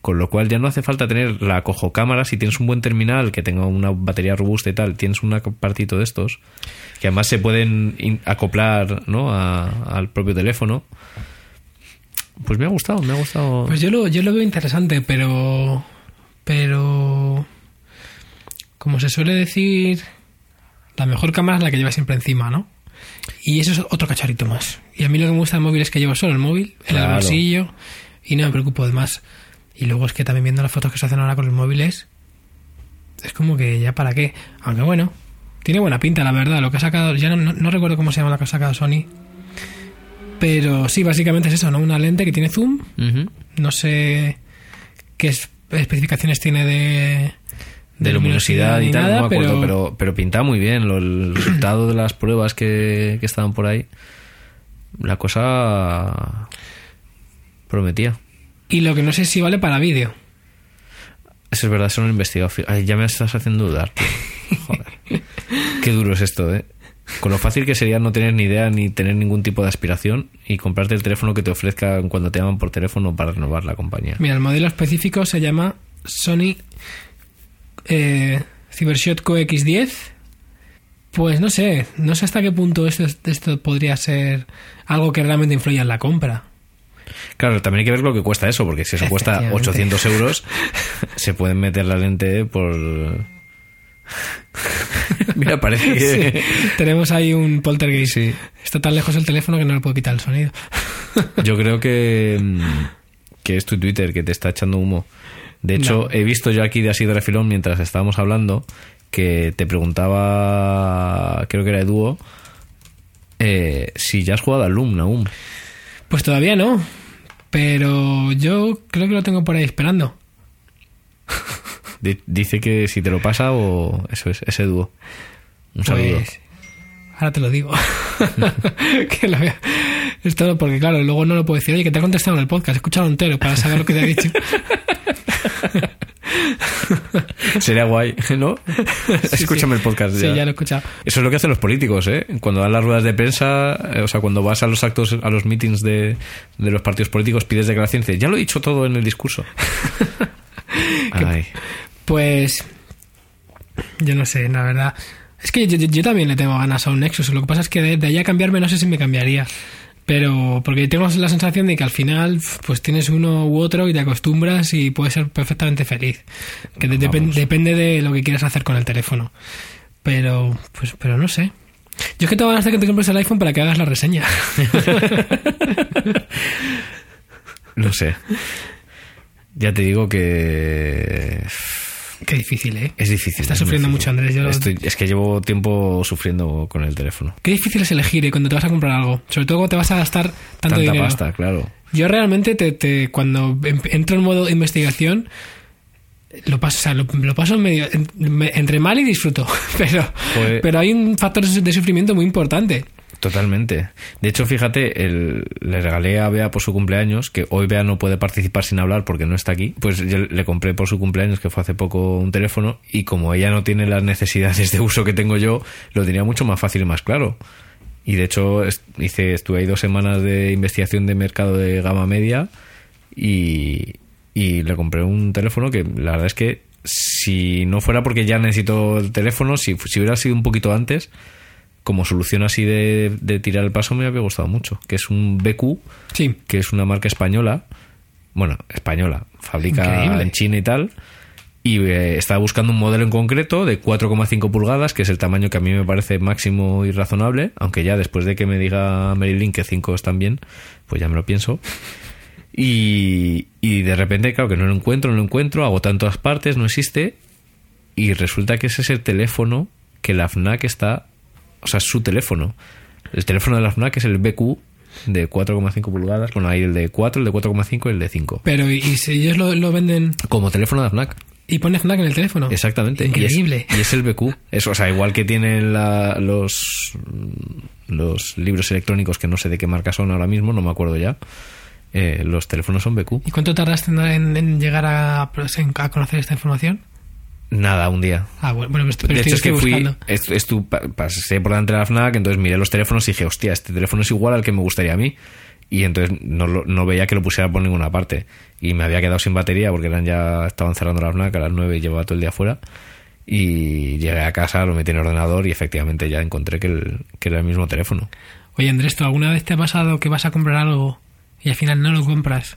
Con lo cual ya no hace falta tener la cojo cámara si tienes un buen terminal que tenga una batería robusta y tal, tienes un apartito de estos que además se pueden acoplar ¿no? a- al propio teléfono. Pues me ha gustado, me ha gustado. Pues yo lo, yo lo veo interesante, pero. Pero. Como se suele decir, la mejor cámara es la que llevas siempre encima, ¿no? Y eso es otro cacharrito más. Y a mí lo que me gusta del móvil es que llevo solo el móvil en el bolsillo y no me preocupo de más. Y luego es que también viendo las fotos que se hacen ahora con los móviles, es como que ya para qué. Aunque bueno, tiene buena pinta, la verdad. Lo que ha sacado, ya no, no- no recuerdo cómo se llama la que ha sacado Sony. Pero sí, básicamente es eso, ¿no? Una lente que tiene zoom, no sé qué es- especificaciones tiene de, de luminosidad y tal, nada, no me acuerdo, pero, pero, pero pinta muy bien lo- el resultado de las pruebas que, que estaban por ahí. La cosa prometía. Y lo que no sé si vale para vídeo. Eso es verdad, eso no lo he investigado. Fi- Ay, ya me estás haciendo dudar. tío. Joder. Qué duro es esto, ¿eh? Con lo fácil que sería no tener ni idea ni tener ningún tipo de aspiración y comprarte el teléfono que te ofrezcan cuando te llaman por teléfono para renovar la compañía. Mira, el modelo específico se llama Sony eh, CyberShot Co X10. Pues no sé, no sé hasta qué punto esto, esto podría ser algo que realmente influya en la compra. Claro, también hay que ver lo que cuesta eso, porque si eso cuesta Efectivamente. 800 euros, *laughs* se pueden meter la lente por... *laughs* Mira, parece que... Sí, tenemos ahí un poltergeist. Sí. Está tan lejos el teléfono que no le puedo quitar el sonido. Yo creo que, *laughs* que es tu Twitter que te está echando humo. De hecho, No. he visto yo aquí de así de refilón mientras estábamos hablando que te preguntaba, creo que era Eduo, eh, si ya has jugado al Loom. Pues todavía no. Pero yo creo que lo tengo por ahí esperando. *laughs* Di- Dice que si te lo pasa o eso es, ese dúo. Un saludo. Pues, ahora te lo digo. *laughs* que lo vea. Es todo porque, claro, luego no lo puedo decir. Oye, que te he contestado en el podcast. Escúchalo entero para saber lo que te ha dicho. *laughs* Sería guay, ¿no? *laughs* Sí, Escúchame sí. el podcast. Sí, ya lo he escuchado. Eso es lo que hacen los políticos, ¿eh? Cuando dan las ruedas de prensa, eh, o sea, cuando vas a los actos, a los meetings de, de los partidos políticos, pides dices, ya lo he dicho todo en el discurso. *laughs* Ay. Pues. Yo no sé, la verdad. Es que yo, yo- yo también le tengo ganas a un Nexus. Lo que pasa es que de, de ahí a cambiarme no sé si me cambiaría. Pero porque tengo la sensación de que al final pues tienes uno u otro y te acostumbras y puedes ser perfectamente feliz. Que depende de lo que quieras hacer con el teléfono. Pero pues pero no sé. Yo es que tengo ganas de que te compres el iPhone para que hagas la reseña. *laughs* No sé. Ya te digo que Qué difícil, ¿eh? es difícil. Estás es sufriendo difícil. mucho, Andrés. Yo- Estoy- es que llevo tiempo sufriendo con el teléfono. Qué difícil es elegir ¿eh? cuando te vas a comprar algo. Sobre todo cuando te vas a gastar tanto Tanta dinero. pasta, claro. Yo realmente te, te- cuando em- entro en modo investigación lo paso, o sea, lo, lo paso medio en- me- entre mal y disfruto, *laughs* pero Joder. pero hay un factor de sufrimiento muy importante. Totalmente. De hecho, fíjate, el- le regalé a Bea por su cumpleaños, que hoy Bea no puede participar sin hablar porque no está aquí. Pues le compré por su cumpleaños, que fue hace poco, un teléfono, y como ella no tiene las necesidades de uso que tengo yo, lo tenía mucho más fácil y más claro. Y de hecho, hice, estuve ahí dos semanas de investigación de mercado de gama media y, y le compré un teléfono que la verdad es que si no fuera porque ya necesito el teléfono, si, si hubiera sido un poquito antes, como solución así de, de tirar el paso me había gustado mucho, que es un BQ, Sí, que es una marca española, bueno, española, fabrica Increíble. en China y tal, y eh, estaba buscando un modelo en concreto de 4,5 pulgadas, que es el tamaño que a mí me parece máximo y razonable, aunque ya después de que me diga Marilyn que 5 están bien, pues ya me lo pienso. Y, y de repente, claro, que no lo encuentro, no lo encuentro, agota en todas partes, no existe, y resulta que ese es el teléfono que la FNAC está o sea, su teléfono. El teléfono de la FNAC es el BQ de 4,5 pulgadas. Bueno, hay el de 4, el de 4,5 y el de 5. Pero, ¿y si ellos lo, lo venden Como teléfono de FNAC. y pone FNAC en el teléfono? Exactamente. Y es- Increíble. Y es, el BQ. Es, o sea, igual que tienen la- los, los libros electrónicos que no sé de qué marca son ahora mismo, no me acuerdo ya. eh, los teléfonos son BQ. ¿Y cuánto tardaste en, en- en llegar a, a conocer esta información? Nada, un día. Ah, bueno, pero de estoy, hecho, es que fui, es- pasé por delante de la FNAC, entonces miré los teléfonos y dije, hostia, este teléfono es igual al que me gustaría a mí. Y entonces no, lo- no veía que lo pusiera por ninguna parte. Y me había quedado sin batería porque eran ya estaban cerrando la FNAC a las 9 y llevaba todo el día fuera. Y llegué a casa, lo metí en el ordenador y efectivamente ya encontré que, el- que era el mismo teléfono. Oye, Andrés, ¿tú alguna vez te ha pasado que vas a comprar algo y al final no lo compras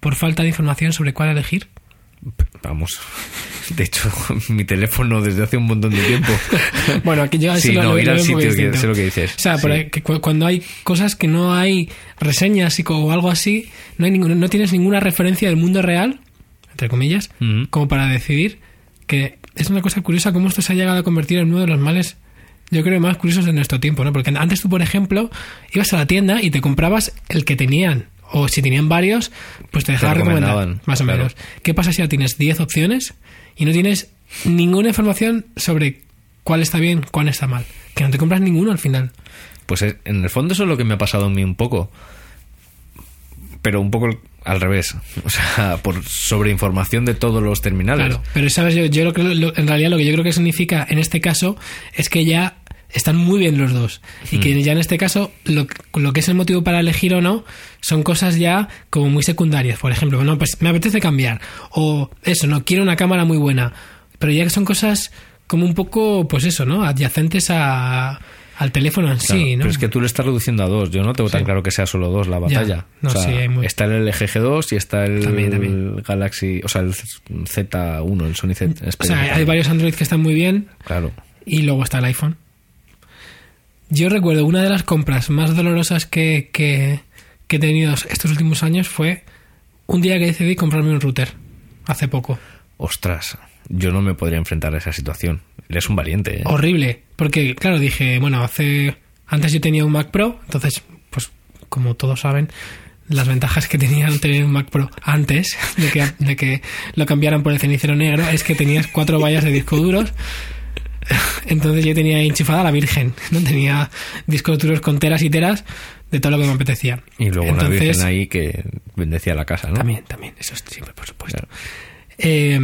por falta de información sobre cuál elegir? Vamos. *laughs* De hecho, *laughs* mi teléfono desde hace un montón de tiempo. *laughs* Bueno, aquí yo Sí, no, ir al sitio, que- sé lo que dices. O sea, por Sí. ahí, que cu- cuando hay cosas que no hay reseñas y o algo así, no, hay ningún- no tienes ninguna referencia del mundo real, entre comillas, como para decidir que es una cosa curiosa cómo esto se ha llegado a convertir en uno de los males, yo creo, más curiosos de nuestro tiempo, ¿no? Porque antes tú, por ejemplo, ibas a la tienda y te comprabas el que tenían. O si tenían varios, pues te dejaban recomendar. Más o claro. menos. ¿Qué pasa si ahora tienes 10 opciones y no tienes ninguna información sobre cuál está bien, cuál está mal? Que no te compras ninguno al final. Pues eh, en el fondo eso es lo que me ha pasado a mí un poco. Pero un poco al revés. *laughs* O sea, por sobreinformación de todos los terminales. Claro, pero sabes, yo, yo lo que lo- en realidad lo que yo creo que significa en este caso es que ya están muy bien los dos y Mm. que ya en este caso lo, lo que es el motivo para elegir o no son cosas ya como muy secundarias. Por ejemplo, bueno, pues me apetece cambiar o eso, no quiero una cámara muy buena, pero ya que son cosas como un poco, pues eso, ¿no? Adyacentes a, al teléfono en Claro, sí, ¿no? Pero es que tú le estás reduciendo a dos. Yo no tengo tan claro que sea solo dos la batalla. No, o sea, sí, hay muy- está el LG G2 y está el, También, también. Galaxy, o sea, el Z1, el Sony Z. o sea, hay varios Android que están muy bien, Claro. y luego está el iPhone. Yo recuerdo una de las compras más dolorosas que, que, que he tenido estos últimos años fue un día que decidí comprarme un router. Hace poco. Ostras, yo no me podría enfrentar a esa situación. Eres un valiente, ¿eh? Horrible. Porque, claro, dije, bueno, hace. Antes yo tenía un Mac Pro, entonces, pues, como todos saben, las ventajas que tenía tener un Mac Pro antes de que, de que lo cambiaran por el cenicero negro es que tenías cuatro vallas de disco duros. *laughs* Entonces yo tenía enchufada la Virgen, ¿no? Tenía discos duros con teras y teras de todo lo que me apetecía. Y luego una Entonces, virgen ahí que bendecía la casa, ¿no? También, también, eso es siempre, por supuesto. Eh,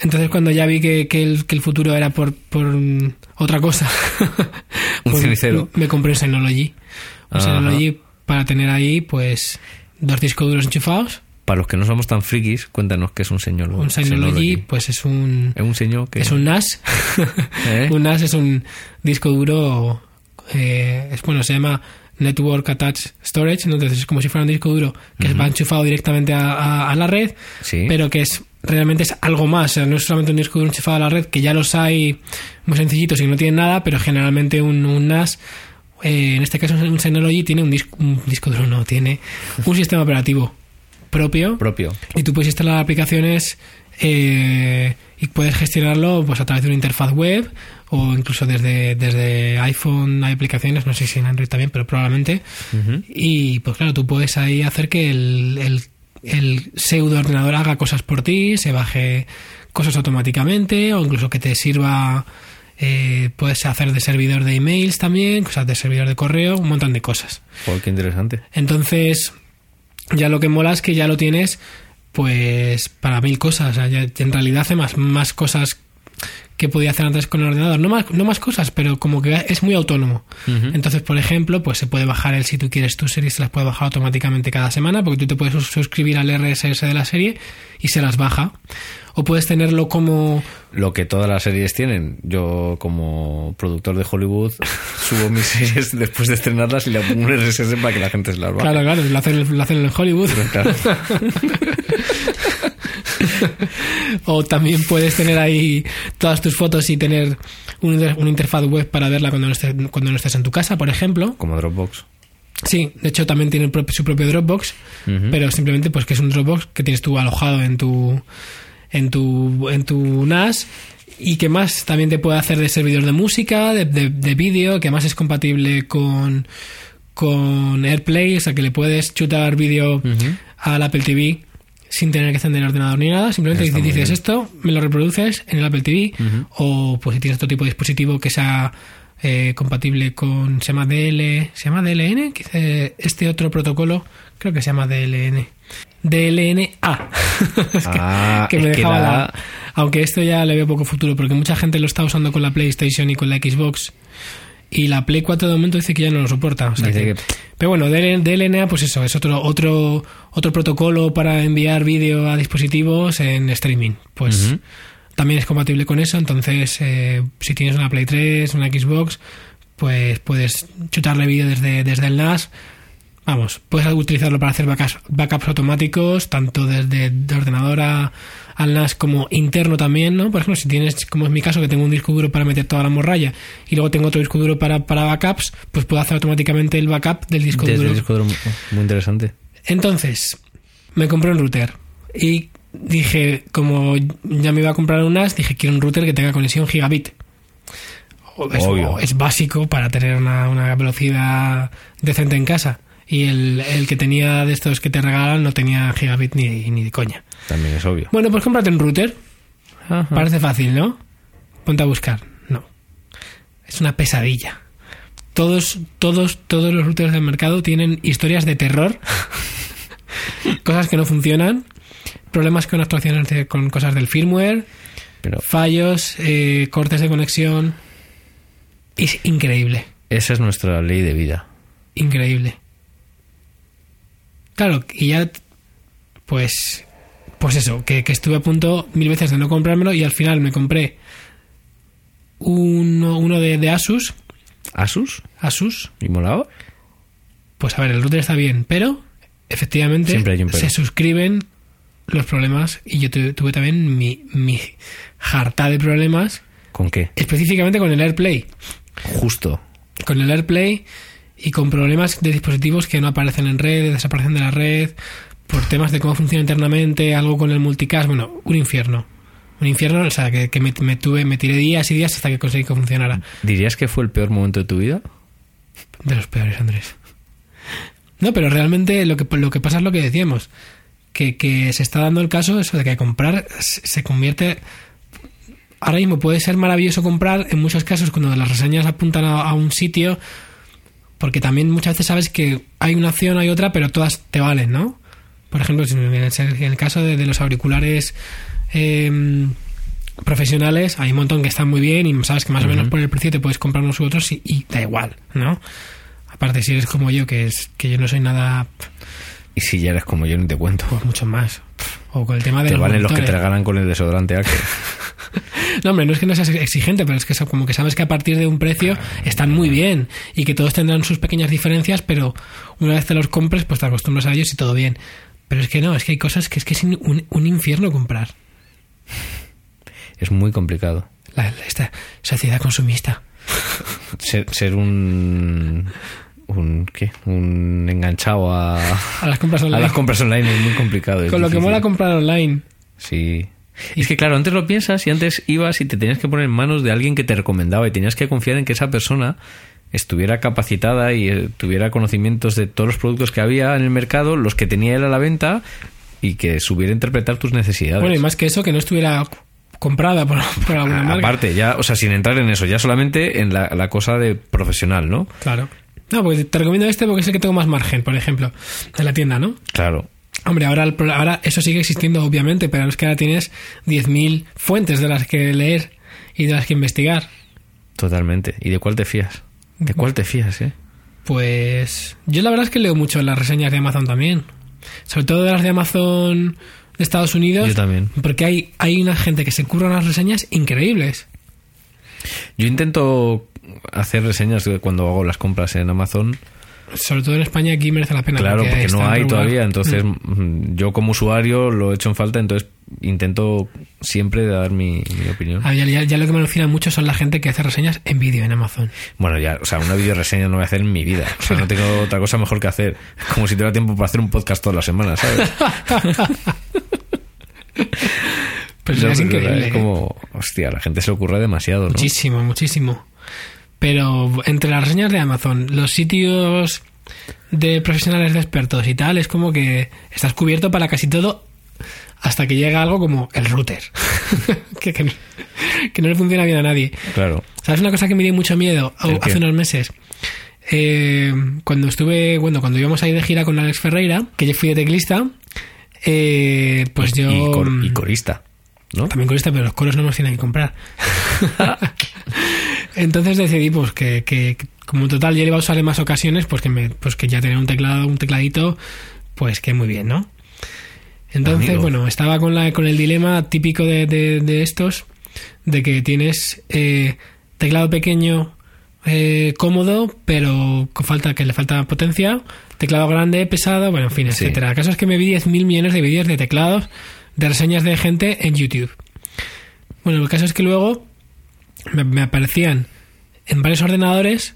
entonces cuando ya vi que, que el, que el futuro era por, por otra cosa, *laughs* Un cenicero. me compré un Synology. Un. Synology para tener ahí, pues, dos discos duros enchufados. Para los que no somos tan frikis, cuéntanos qué es un señor. Un Synology, pues es un... Es un señor que... Es un NAS. *laughs* ¿Eh? un NAS es un disco duro. eh, es bueno, se llama Network Attached Storage. ¿no? Entonces es como si fuera un disco duro que va enchufado directamente a, a- a la red, Sí. pero que es realmente es algo más. O sea, no es solamente un disco duro enchufado a la red, que ya los hay muy sencillitos y que no tienen nada, pero generalmente un, un NAS. eh, en este caso, un Synology tiene un disco, un disco duro, no, tiene un *laughs* sistema operativo propio Propio. y tú puedes instalar aplicaciones eh, y puedes gestionarlo pues a través de una interfaz web o incluso desde, desde iPhone hay aplicaciones, no sé si en Android también, pero probablemente. Y pues claro, tú puedes ahí hacer que el, el, el pseudo ordenador haga cosas por ti, se baje cosas automáticamente o incluso que te sirva, eh, puedes hacer de servidor de emails también, cosas de servidor de correo, un montón de cosas. Qué interesante. Entonces, ya lo que mola es que ya lo tienes, pues, para mil cosas. O sea, en realidad hace más, más cosas que podía hacer antes con el ordenador. No más, no más cosas, pero como que es muy autónomo. Entonces, por ejemplo, pues se puede bajar el, si tú quieres tus series, se las puede bajar automáticamente cada semana, porque tú te puedes sus- suscribir al RSS de la serie y se las baja. O puedes tenerlo como Lo que todas las series tienen. Yo, como productor de Hollywood, *laughs* subo mis series después de estrenarlas y le pongo un RSS para que la gente se las baje. Claro, claro, lo hacen, lo hacen en Hollywood. Claro. *laughs* *laughs* o también puedes tener ahí todas tus fotos y tener un una interfaz web para verla cuando no, estés, cuando no estés en tu casa, por ejemplo. Como Dropbox. Sí, de hecho también tiene su propio Dropbox, pero simplemente pues que es un Dropbox que tienes tú alojado en tu en tu, en tu NAS y que más también te puede hacer de servidor de música, de, de, de vídeo, que más es compatible con, con AirPlay, o sea que le puedes chutar vídeo al Apple TV sin tener que encender el ordenador ni nada, simplemente Está dices esto, me lo reproduces en el Apple TV o pues si tienes otro tipo de dispositivo que sea eh, compatible con, se llama DL, se llama DLN, dice este otro protocolo, creo que se llama DLN. DLNA. *laughs* Es que, Ah, que me es que dejaba la- Aunque esto ya le veo poco futuro, porque mucha gente lo está usando con la PlayStation y con la Xbox. Y la Play 4 de momento dice que ya no lo soporta. o sea que- que- Pero bueno, DL- DLNA, pues eso, es otro, otro, otro protocolo para enviar vídeo a dispositivos en streaming. Pues también es compatible con eso. Entonces, eh, si tienes una Play 3, una Xbox, pues puedes chutarle vídeo desde, desde el NAS. Vamos, puedes utilizarlo para hacer backups, backups automáticos, tanto desde de ordenador a, al NAS como interno también, ¿no? Por ejemplo, si tienes, como es mi caso, que tengo un disco duro para meter toda la morralla y luego tengo otro disco duro para, para backups, pues puedo hacer automáticamente el backup del disco Desde duro. el disco duro, muy interesante. Entonces, me compré un router y dije, como ya me iba a comprar un NAS, dije, quiero un router que tenga conexión gigabit. Es, Obvio. es básico para tener una, una velocidad decente en casa. Y el, el que tenía de estos que te regalan no tenía gigabit ni, ni de coña. También es obvio. Bueno, pues cómprate un router. Ajá. Parece fácil, ¿no? Ponte a buscar. No. Es una pesadilla. Todos, todos, todos los routers del mercado tienen historias de terror. *laughs* cosas que no funcionan. Problemas con actuaciones de- con cosas del firmware. Pero Fallos, eh, cortes de conexión. Es increíble. esa es nuestra ley de vida. Increíble. Claro, y ya, pues, pues eso, que, que estuve a punto mil veces de no comprármelo y al final me compré uno, uno de, de Asus, ¿Asus? Asus, ¿Y molado? pues a ver, el router está bien, pero efectivamente Siempre hay un pero. se suscriben los problemas y yo tu- tuve también mi, mi jarta de problemas, ¿Con qué? específicamente con el AirPlay. Justo. con el AirPlay y con problemas de dispositivos que no aparecen en red, desaparecen de la red, por temas de cómo funciona internamente, algo con el multicast, bueno, un infierno. Un infierno, o sea, que, que me, me tuve, me tiré días y días hasta que conseguí que funcionara. ¿Dirías que fue el peor momento de tu vida? De los peores, Andrés. No, pero realmente lo que, lo que pasa es lo que decíamos. Que, que se está dando el caso eso de que comprar se convierte... Ahora mismo puede ser maravilloso comprar en muchos casos cuando las reseñas apuntan a, a un sitio porque también muchas veces sabes que hay una opción, hay otra, pero todas te valen, ¿no? Por ejemplo, en el, caso de, de los auriculares eh, profesionales, hay un montón que están muy bien y sabes que más o menos por el precio te puedes comprar unos u otros y, y da igual, ¿no? Aparte, si eres como yo, que es que yo no soy nada, Y si ya eres como yo, ni te cuento. pues mucho más. O con el tema de Te los valen los que te regalan con el desodorante Axe. *laughs* No, hombre, no es que no seas exigente, pero es que como que sabes que a partir de un precio están muy bien y que todos tendrán sus pequeñas diferencias, pero una vez te los compres, pues te acostumbras a ellos y todo bien. Pero es que no, es que hay cosas que es que es un, un infierno comprar. Es muy complicado. La, la- esta sociedad consumista. *laughs* Ser, ser un... un ¿Qué? Un enganchado a, A las compras *laughs* a online. las compras online es muy complicado. es Con lo que mola comprar online. Sí. Es que claro, antes lo piensas y antes ibas y te tenías que poner en manos de alguien que te recomendaba y tenías que confiar en que esa persona estuviera capacitada y eh, tuviera conocimientos de todos los productos que había en el mercado, los que tenía él a la venta y que supiera interpretar tus necesidades. Bueno, y más que eso, que no estuviera comprada por, *laughs* por alguna A- marca. Aparte, ya, o sea, sin entrar en eso, ya solamente en la, la cosa de profesional, ¿no? Claro. No, pues te recomiendo este porque es el que tengo más margen, por ejemplo, en la tienda, ¿no? Claro. Hombre, ahora, ahora eso sigue existiendo, obviamente, pero es que ahora tienes 10.000 fuentes de las que leer y de las que investigar. Totalmente. ¿Y de cuál te fías? ¿De cuál te fías, eh? Pues yo la verdad es que leo mucho las reseñas de Amazon también. Sobre todo de las de Amazon de Estados Unidos. Yo también. Porque hay, hay una gente que se curra unas reseñas increíbles. Yo intento hacer reseñas cuando hago las compras en Amazon. Sobre todo en España aquí merece la pena. Claro, porque no hay todavía. Entonces, mm, yo como usuario lo he hecho en falta, entonces intento siempre dar mi, mi opinión. Ah, ya, ya- ya lo que me alucina mucho son la gente que hace reseñas en vídeo en Amazon. Bueno, ya, o sea, una videoreseña no voy a hacer en mi vida. O sea, no tengo *laughs* otra cosa mejor que hacer. Como si tuviera tiempo para hacer un podcast todas las semanas, ¿sabes? *laughs* Pero No, es increíble. ¿eh? como, hostia, la gente se le ocurre demasiado, ¿no? Muchísimo, muchísimo. Pero entre las reseñas de Amazon, los sitios de profesionales de expertos y tal, es como que estás cubierto para casi todo hasta que llega algo como el router. *laughs* que, que no, que no le funciona bien a nadie. Claro. ¿Sabes una cosa que me dio mucho miedo ¿El hace qué? unos meses? Eh, cuando estuve, bueno, cuando íbamos a ir de gira con Alex Ferreira, que yo fui de teclista, eh, pues yo... Y, cor- y corista, ¿no? También corista, pero los coros no los tienen que comprar. *laughs* Entonces decidí, pues, que, que como en total ya le iba a usar en más ocasiones, pues que, me, pues que ya tener un teclado, un tecladito, pues que muy bien, ¿no? Entonces, Amigo. bueno, estaba con, la, con el dilema típico de, de- de estos, de que tienes eh, teclado pequeño, eh, cómodo, pero con falta que le falta potencia, teclado grande, pesado, bueno, en fin, Sí. etcétera. El caso es que me vi 10.000 millones de vídeos de teclados, de reseñas de gente en YouTube. Bueno, el caso es que luego me, me aparecían en varios ordenadores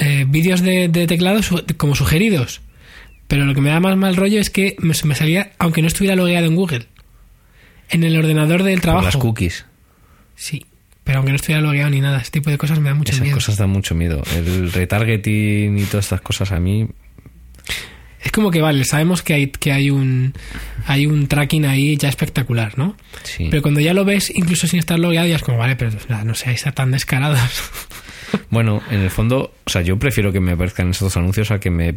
eh, vídeos de, de teclados su- como sugeridos. Pero lo que me da más mal rollo es que me, me salía, aunque no estuviera logueado en Google, en el ordenador del Por trabajo. las cookies. Sí, pero aunque no estuviera logueado ni nada, ese tipo de cosas me da mucho Esas miedo. cosas dan mucho miedo. El retargeting y todas estas cosas a mí... Es como que vale, sabemos que hay, que hay un hay un tracking ahí ya espectacular, ¿no? Sí. Pero cuando ya lo ves, incluso sin estar logueado, ya es como, vale, pero nada, no seáis tan descarados. *laughs* Bueno, en el fondo, o sea, yo prefiero que me aparezcan esos anuncios a que me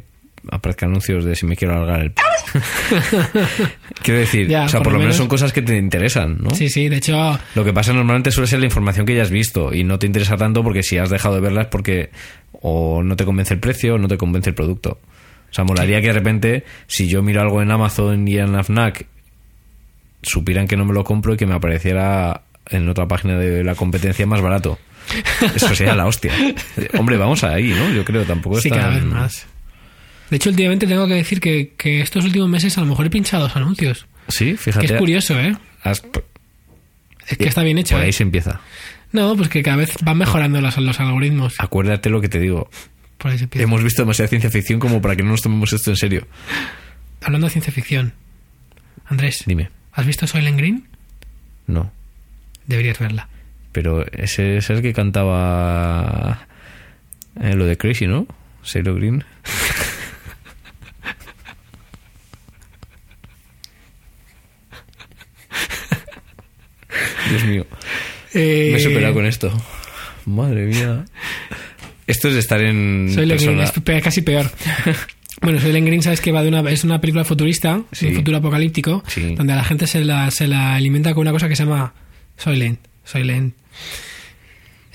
aparezcan anuncios de si me quiero alargar el... *laughs* quiero decir, Ya, o sea, por lo menos menos- son cosas que te interesan, ¿no? Sí, sí, de hecho, Lo que pasa normalmente suele ser la información que ya has visto y no te interesa tanto porque si has dejado de verlas porque o no te convence el precio o no te convence el producto. O sea, molaría que de repente, si yo miro algo en Amazon y en la FNAC, supieran que no me lo compro y que me apareciera en otra página de la competencia más barato. Eso sería la hostia. Hombre, vamos ahí, ¿no? Yo creo, tampoco sí, está... cada vez más. De hecho, últimamente tengo que decir que, que estos últimos meses a lo mejor he pinchado los anuncios. Sí, Que fíjate. es curioso, ¿eh? has- Es que está bien hecho. Por ahí ¿eh? se empieza. No, pues que cada vez van mejorando los, los algoritmos. Acuérdate lo que te digo. Por ahí se empieza. Hemos visto demasiada ciencia ficción como para que no nos tomemos esto en serio. Hablando de ciencia ficción. Andrés, Dime. ¿has visto Soylent Green? No. Deberías verla. Pero ese es el que cantaba eh, lo de Crazy, ¿no? Sailor Green. *laughs* Dios mío. Eh, Me he superado con esto. Madre mía. Esto es de estar en Soylent Green es casi peor. *laughs* Bueno, Soylent Green, sabes que va de una, es una película futurista, Sí. un futuro apocalíptico, Sí. donde a la gente se la, se la alimenta con una cosa que se llama Soylent. Soylent.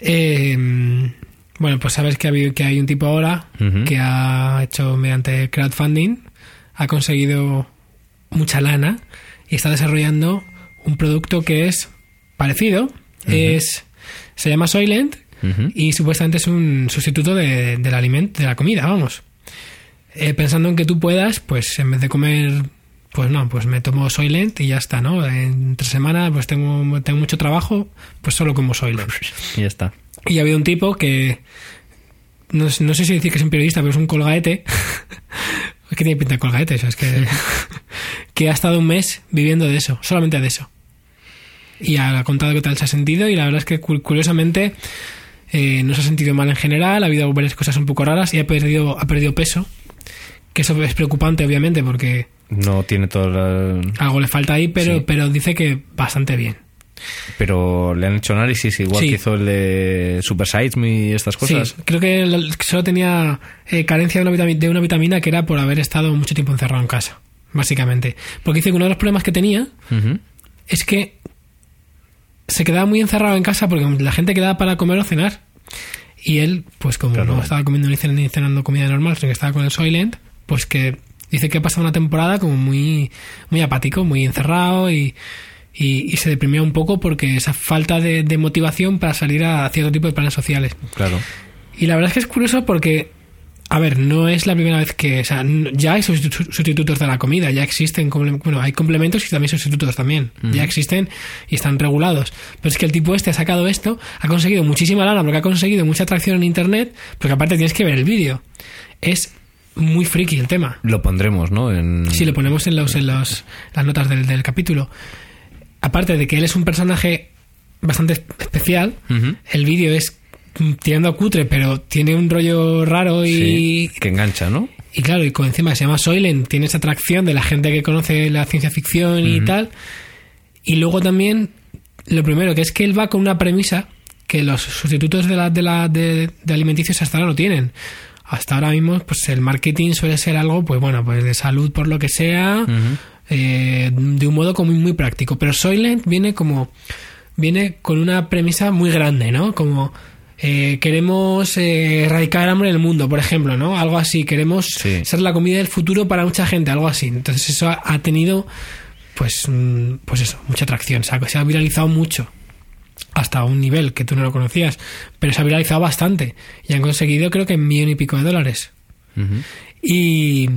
Eh, bueno, pues sabes que, ha habido- que hay un tipo ahora que ha hecho mediante crowdfunding, ha conseguido mucha lana y está desarrollando un producto que es parecido, es se llama Soylent Y supuestamente es un sustituto de, del alimento, de la comida, vamos. Eh, pensando en que tú puedas, pues en vez de comer, pues no, pues me tomo Soylent y ya está, ¿no? Entre semana, pues tengo, tengo mucho trabajo, pues solo como Soylent. *laughs* Y ya está. Y ha habido un tipo que, no, no sé si decir que es un periodista, pero es un colgaete. *laughs* es que tiene pinta de colgaete, eso es que, *laughs* que ha estado un mes viviendo de eso, solamente de eso. Y ha contado qué tal se ha sentido y la verdad es que cu- curiosamente eh, no se ha sentido mal en general, ha habido varias cosas un poco raras y ha perdido, ha perdido peso. Que eso es preocupante, obviamente, porque No tiene todo la- algo le falta ahí, pero, Sí. pero dice que bastante bien. Pero le han hecho análisis igual Sí. que hizo el de Super Size Me y estas cosas. Sí, creo que el- solo tenía eh, carencia de una, vitamina, de una vitamina que era por haber estado mucho tiempo encerrado en casa, básicamente. Porque dice que uno de los problemas que tenía es que se quedaba muy encerrado en casa porque la gente quedaba para comer o cenar. Y él, pues como Claro. no estaba comiendo ni cen- ni cenando comida normal, sino que estaba con el Soylent, pues que dice que ha pasado una temporada como muy, muy apático, muy encerrado y, y, y se deprimió un poco porque esa falta de, de motivación para salir a cierto tipo de planes sociales. Claro. Y la verdad es que es curioso porque, a ver, no es la primera vez que, o sea, ya hay sustitu- sustitutos de la comida, ya existen, bueno, hay complementos y también sustitutos también, ya existen y están regulados. Pero es que el tipo este ha sacado esto, ha conseguido muchísima lana porque ha conseguido mucha atracción en internet, porque aparte tienes que ver el vídeo. Es muy friki el tema. Lo pondremos, ¿no? En... Si lo ponemos en, los, en los, las notas del, del capítulo. aparte de que él es un personaje bastante especial, el vídeo es tirando a cutre, pero tiene un rollo raro y, Sí, que engancha, ¿no? y claro, y con encima se llama Soylent, tiene esa atracción de la gente que conoce la ciencia ficción y tal. Y luego también, lo primero, que es que él va con una premisa que los sustitutos de, la, de, la, de, de alimenticios hasta ahora no tienen. Hasta ahora mismo, pues el marketing suele ser algo, pues bueno, pues de salud por lo que sea, eh, de un modo como muy, muy práctico. Pero Soylent viene como, viene con una premisa muy grande, ¿no? Como eh, queremos eh, erradicar hambre en el mundo, por ejemplo, ¿no? Algo así. Queremos Sí. ser la comida del futuro para mucha gente, algo así. Entonces eso ha, ha tenido, pues, mm, pues eso, mucha atracción. Se ha, se ha viralizado mucho. Hasta un nivel que tú no lo conocías. Pero se ha viralizado bastante. Y han conseguido creo que un millón y pico de dólares. Y...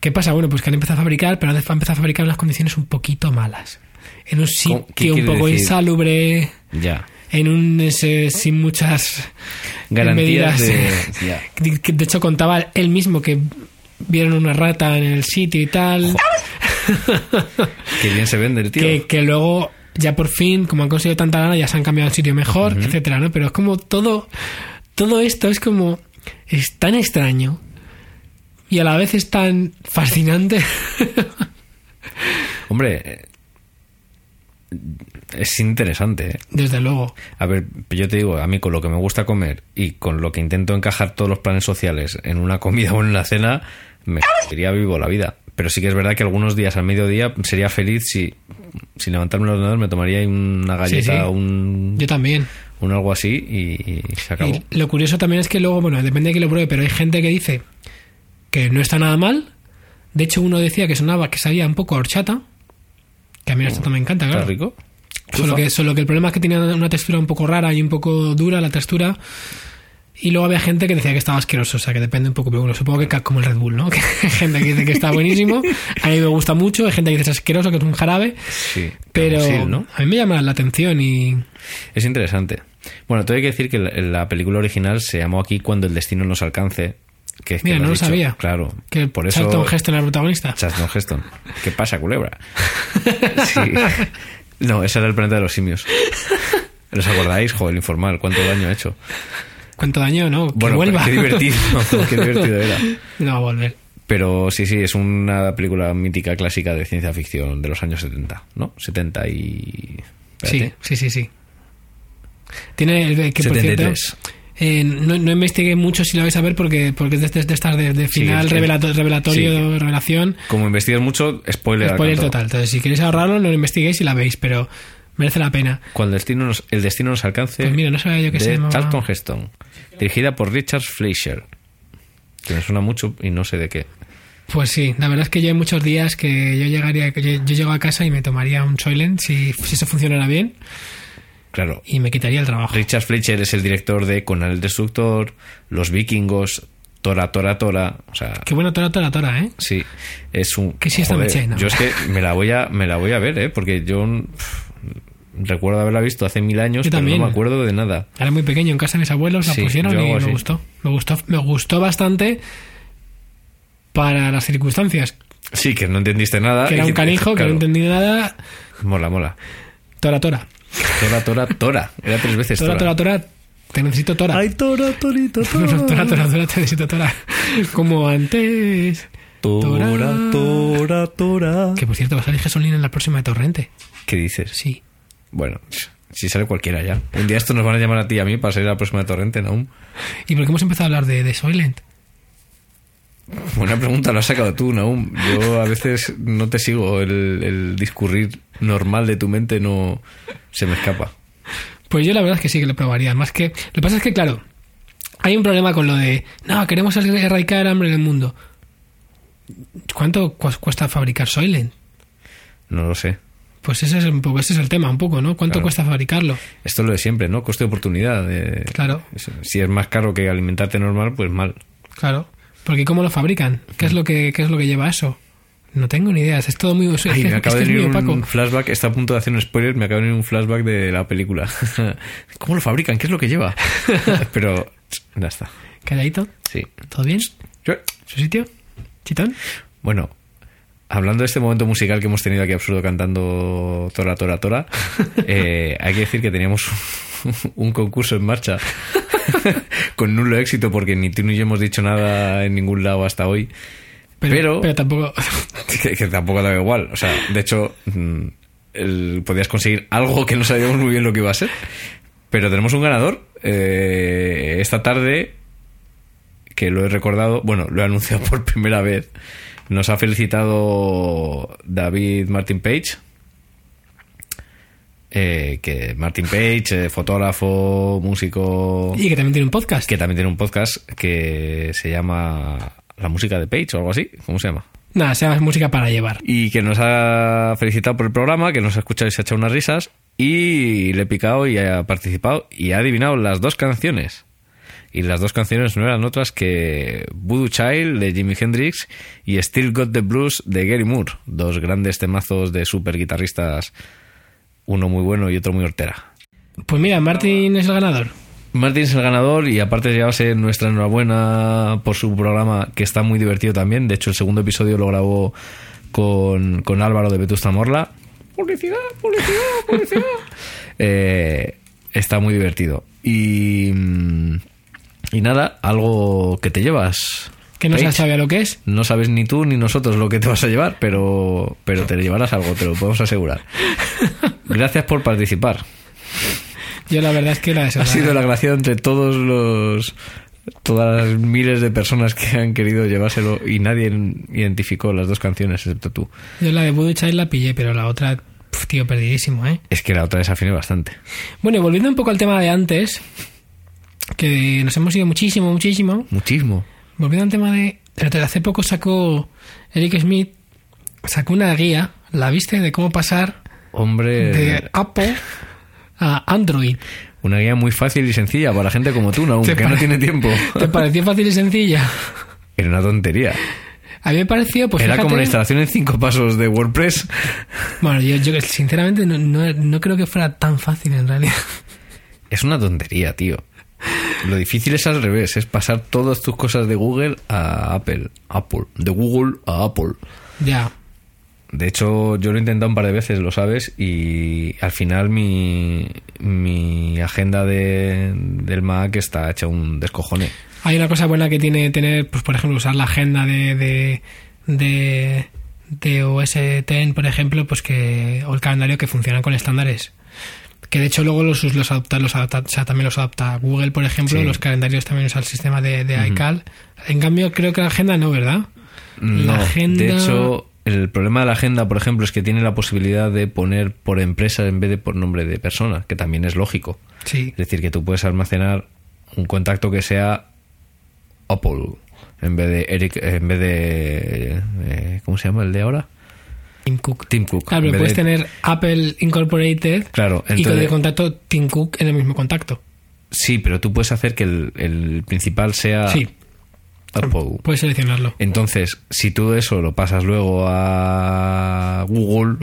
¿Qué pasa? Bueno, pues que han empezado a fabricar, pero han empezado a fabricar en unas condiciones un poquito malas. En un ¿Cómo? ¿Qué sitio un poco decir? insalubre, Ya. En un ese, sin muchas Garantías medidas. de... *laughs* ya. De, que de hecho contaba él mismo que vieron una rata en el sitio y tal. *laughs* Qué bien se vende el tío. que, que luego ya por fin, como han conseguido tanta lana, ya se han cambiado al sitio mejor, etcétera, ¿no? Pero es como todo, todo esto es como es tan extraño y a la vez es tan fascinante. *laughs* Hombre, es interesante. ¿eh? Desde luego. A ver, yo te digo, a mí con lo que me gusta comer y con lo que intento encajar todos los planes sociales en una comida *laughs* o en una cena, me sería vivo la vida. Pero sí que es verdad que algunos días al mediodía sería feliz si, sin levantarme el ordenador, me tomaría una galleta Sí, sí. o un, Yo también. un algo así y, y se acabó. Y lo curioso también es que luego, bueno, depende de quién lo pruebe, pero hay gente que dice que no está nada mal. De hecho, uno decía que sonaba que sabía un poco a horchata. Que a mí la horchata me encanta, ¿Está claro. rico? Solo que, solo que el problema es que tenía una textura un poco rara y un poco dura la textura. Y luego había gente que decía que estaba asqueroso, o sea que depende un poco, pero bueno, supongo que ca- como el Red Bull, ¿no? *laughs* Que hay gente que dice que está buenísimo, a mí me gusta mucho, hay gente que dice que es asqueroso, que es un jarabe, Sí, pero sí, ¿no? a mí me llama la atención y Es interesante. Bueno, te hay que decir que la, la película original se llamó aquí Cuando el destino nos alcance. Que es que Mira, lo no lo dicho. sabía. Claro. que por eso Charlton Heston era el protagonista. Charlton Heston. ¿Qué pasa, culebra? *laughs* Sí. No, ese era el planeta de los simios. *laughs* ¿Os acordáis? Joder, el informal, cuánto daño ha hecho. ¿Cuánto daño, no? Que Bueno, vuelva. qué divertido, *laughs* qué divertido era. no va a volver. Pero sí, sí, es una película mítica clásica de ciencia ficción de los años 70, ¿no? 70 y... Sí, espérate. sí, sí, sí. Tiene el que por cierto, 73. Eh, no, no investigué mucho si lo vais a ver porque, porque es de, de estas de, de Sí, final revelato- revelatorio, sí. revelación. Como investigas mucho, spoiler. Spoiler total. Entonces, si queréis ahorrarlo, no lo investiguéis y la veis, pero merece la pena. Cuando el destino nos, el destino nos alcance. Pues mira, no sabía yo que se llamaba- Charlton Heston. Dirigida por Richard Fleischer. Que me suena mucho y no sé de qué. Pues sí, la verdad es que yo hay muchos días que yo llegaría, yo, yo llego a casa y me tomaría un Soylent si, si eso funcionara bien Claro. y me quitaría el trabajo. Richard Fleischer es el director de Conan el Destructor, Los Vikingos, Tora, Tora, Tora. O sea, Qué bueno, tora, tora, tora, ¿eh? sí, es un. Que sí, ¿no? Yo es que me la voy a, me la voy a ver, ¿eh? Porque yo pff, recuerdo haberla visto hace mil años, Yo pero también. no me acuerdo de nada. Era muy pequeño, en casa de mis abuelos la Sí, pusieron y me gustó. Me gustó, me gustó bastante para las circunstancias. Sí, que no entendiste nada. Que era un canijo, que no entendí nada. Mola, mola. Tora, tora. Tora, Tora, Tora. Era tres veces Tora, Tora. tora, tora. Te necesito tora. Tora, Torito, *laughs* tora, tora, tora, te necesito tora. Como antes. Tora, Tora, Tora. Que por cierto, va a salir Jesolín en la próxima de Torrente. ¿Qué dices? Sí. Bueno, si sale cualquiera ya. Un día estos nos van a llamar a ti y a mí para salir a la próxima de Torrente, ¿no? ¿Y por qué hemos empezado a hablar de, de Soylent? Buena pregunta, lo has sacado tú, Naum. Yo a veces no te sigo, el, el discurrir normal de tu mente no se me escapa. Pues yo la verdad es que sí que lo probaría. Más que. Lo que pasa es que, claro, hay un problema con lo de. No, queremos erradicar el hambre en el mundo. ¿Cuánto cu- cuesta fabricar Soylent? No lo sé. Pues ese es un poco, ese es el tema, un poco, ¿no? ¿Cuánto Claro. cuesta fabricarlo? Esto es lo de siempre, ¿no? Coste de oportunidad. de- Claro. Si es más caro que alimentarte normal, pues mal. Claro. Porque ¿cómo lo fabrican? ¿Qué es lo que, qué es lo que lleva eso? No tengo ni idea. Es todo muy. es Ay, que- me acaba es de venir un flashback. Está a punto de hacer un spoiler. Me acaba de venir un flashback de la película. *laughs* ¿Cómo lo fabrican? ¿Qué es lo que lleva? *laughs* Pero ya está. Calladito. Sí. ¿Todo bien? ¿Su sitio? ¿Chitón? Bueno, hablando de este momento musical que hemos tenido aquí absurdo cantando Tora, Tora, Tora, *laughs* eh, hay que decir que teníamos un concurso en marcha *laughs* con nulo éxito porque ni tú ni yo hemos dicho nada en ningún lado hasta hoy. Pero, Pero- tampoco. *laughs* Que, que tampoco daba igual. O sea, de hecho, mm, el- podías conseguir algo que no sabíamos muy bien lo que iba a ser. Pero tenemos un ganador. eh, esta tarde, que lo he recordado, bueno, lo he anunciado *laughs* por primera vez. Nos ha felicitado David Martin Page. Eh, que Martin Page, eh, fotógrafo, músico, Y que también tiene un podcast. que también tiene un podcast que se llama La música de Page o algo así. ¿Cómo se llama? Nada, se llama música para llevar. y que nos ha felicitado por el programa, que nos ha escuchado y se ha echado unas risas, y le he picado y ha participado y ha adivinado las dos canciones. Y las dos canciones no eran otras que Voodoo Child de Jimi Hendrix y Still Got the Blues de Gary Moore, dos grandes temazos de super guitarristas, uno muy bueno y otro muy hortera. Pues mira, Martín es el ganador. Martín es el ganador y aparte llevarse nuestra enhorabuena por su programa que está muy divertido también. De hecho, el segundo episodio lo grabó con, con Álvaro de Vetusta Morla. Publicidad, publicidad, publicidad. *laughs* Eh, está muy divertido. Y, mm, y nada, algo que te llevas. Que no Paige. se sabe a lo que es. No sabes ni tú ni nosotros lo que te vas a llevar, pero, pero te llevarás algo, te lo podemos asegurar. *laughs* Gracias por participar. Yo la verdad es que la Ha sido la gracia entre todos los todas las miles de personas que han querido llevárselo y nadie identificó las dos canciones excepto tú. Yo la de Voodoo Child la pillé, pero la otra, pf, tío, perdidísimo, ¿eh? Es que la otra desafiné bastante. Bueno, y volviendo un poco al tema de antes, que nos hemos ido muchísimo, muchísimo. Muchísimo. Volviendo al tema de... Hace poco sacó Eric Smith, sacó una guía, ¿la viste? De cómo pasar Hombre, de Apple a Android. una guía muy fácil y sencilla para gente como tú, ¿no? ¿Te aunque no tiene tiempo. ¿Te pareció fácil y sencilla? Era una tontería. A mí me pareció, pues Era como la instalación en cinco pasos de WordPress. Bueno, yo, yo sinceramente no, no, no creo que fuera tan fácil en realidad. Es una tontería, tío. Lo difícil es al revés, es pasar todas tus cosas de Google a Apple. Apple. De Google a Apple. ya. De hecho, yo lo he intentado un par de veces, lo sabes, y al final mi, mi agenda de, del Mac está hecha un descojone. Hay una cosa buena que tiene tener, pues por ejemplo, usar la agenda de, de, de, de OS X, por ejemplo, pues que, o el calendario que funcionan con estándares. Que de hecho luego los, los adapta, los adapta, o sea, también los adapta Google, por ejemplo, Sí. los calendarios también usan el sistema de, de iCal. En cambio, creo que la agenda no, ¿verdad? No, La agenda- de hecho, el problema de la agenda, por ejemplo, es que tiene la posibilidad de poner por empresa en vez de por nombre de persona, que también es lógico. Sí. Es decir, que tú puedes almacenar un contacto que sea Apple en vez de Eric, en vez de eh, ¿cómo se llama el de ahora? Tim Cook. Tim Cook. Claro, pero puedes de- tener Apple Incorporated Claro, y con el contacto Tim Cook en el mismo contacto. Sí, pero tú puedes hacer que el, el principal sea Sí, Apple. puedes seleccionarlo. Entonces, si tú eso lo pasas luego a Google,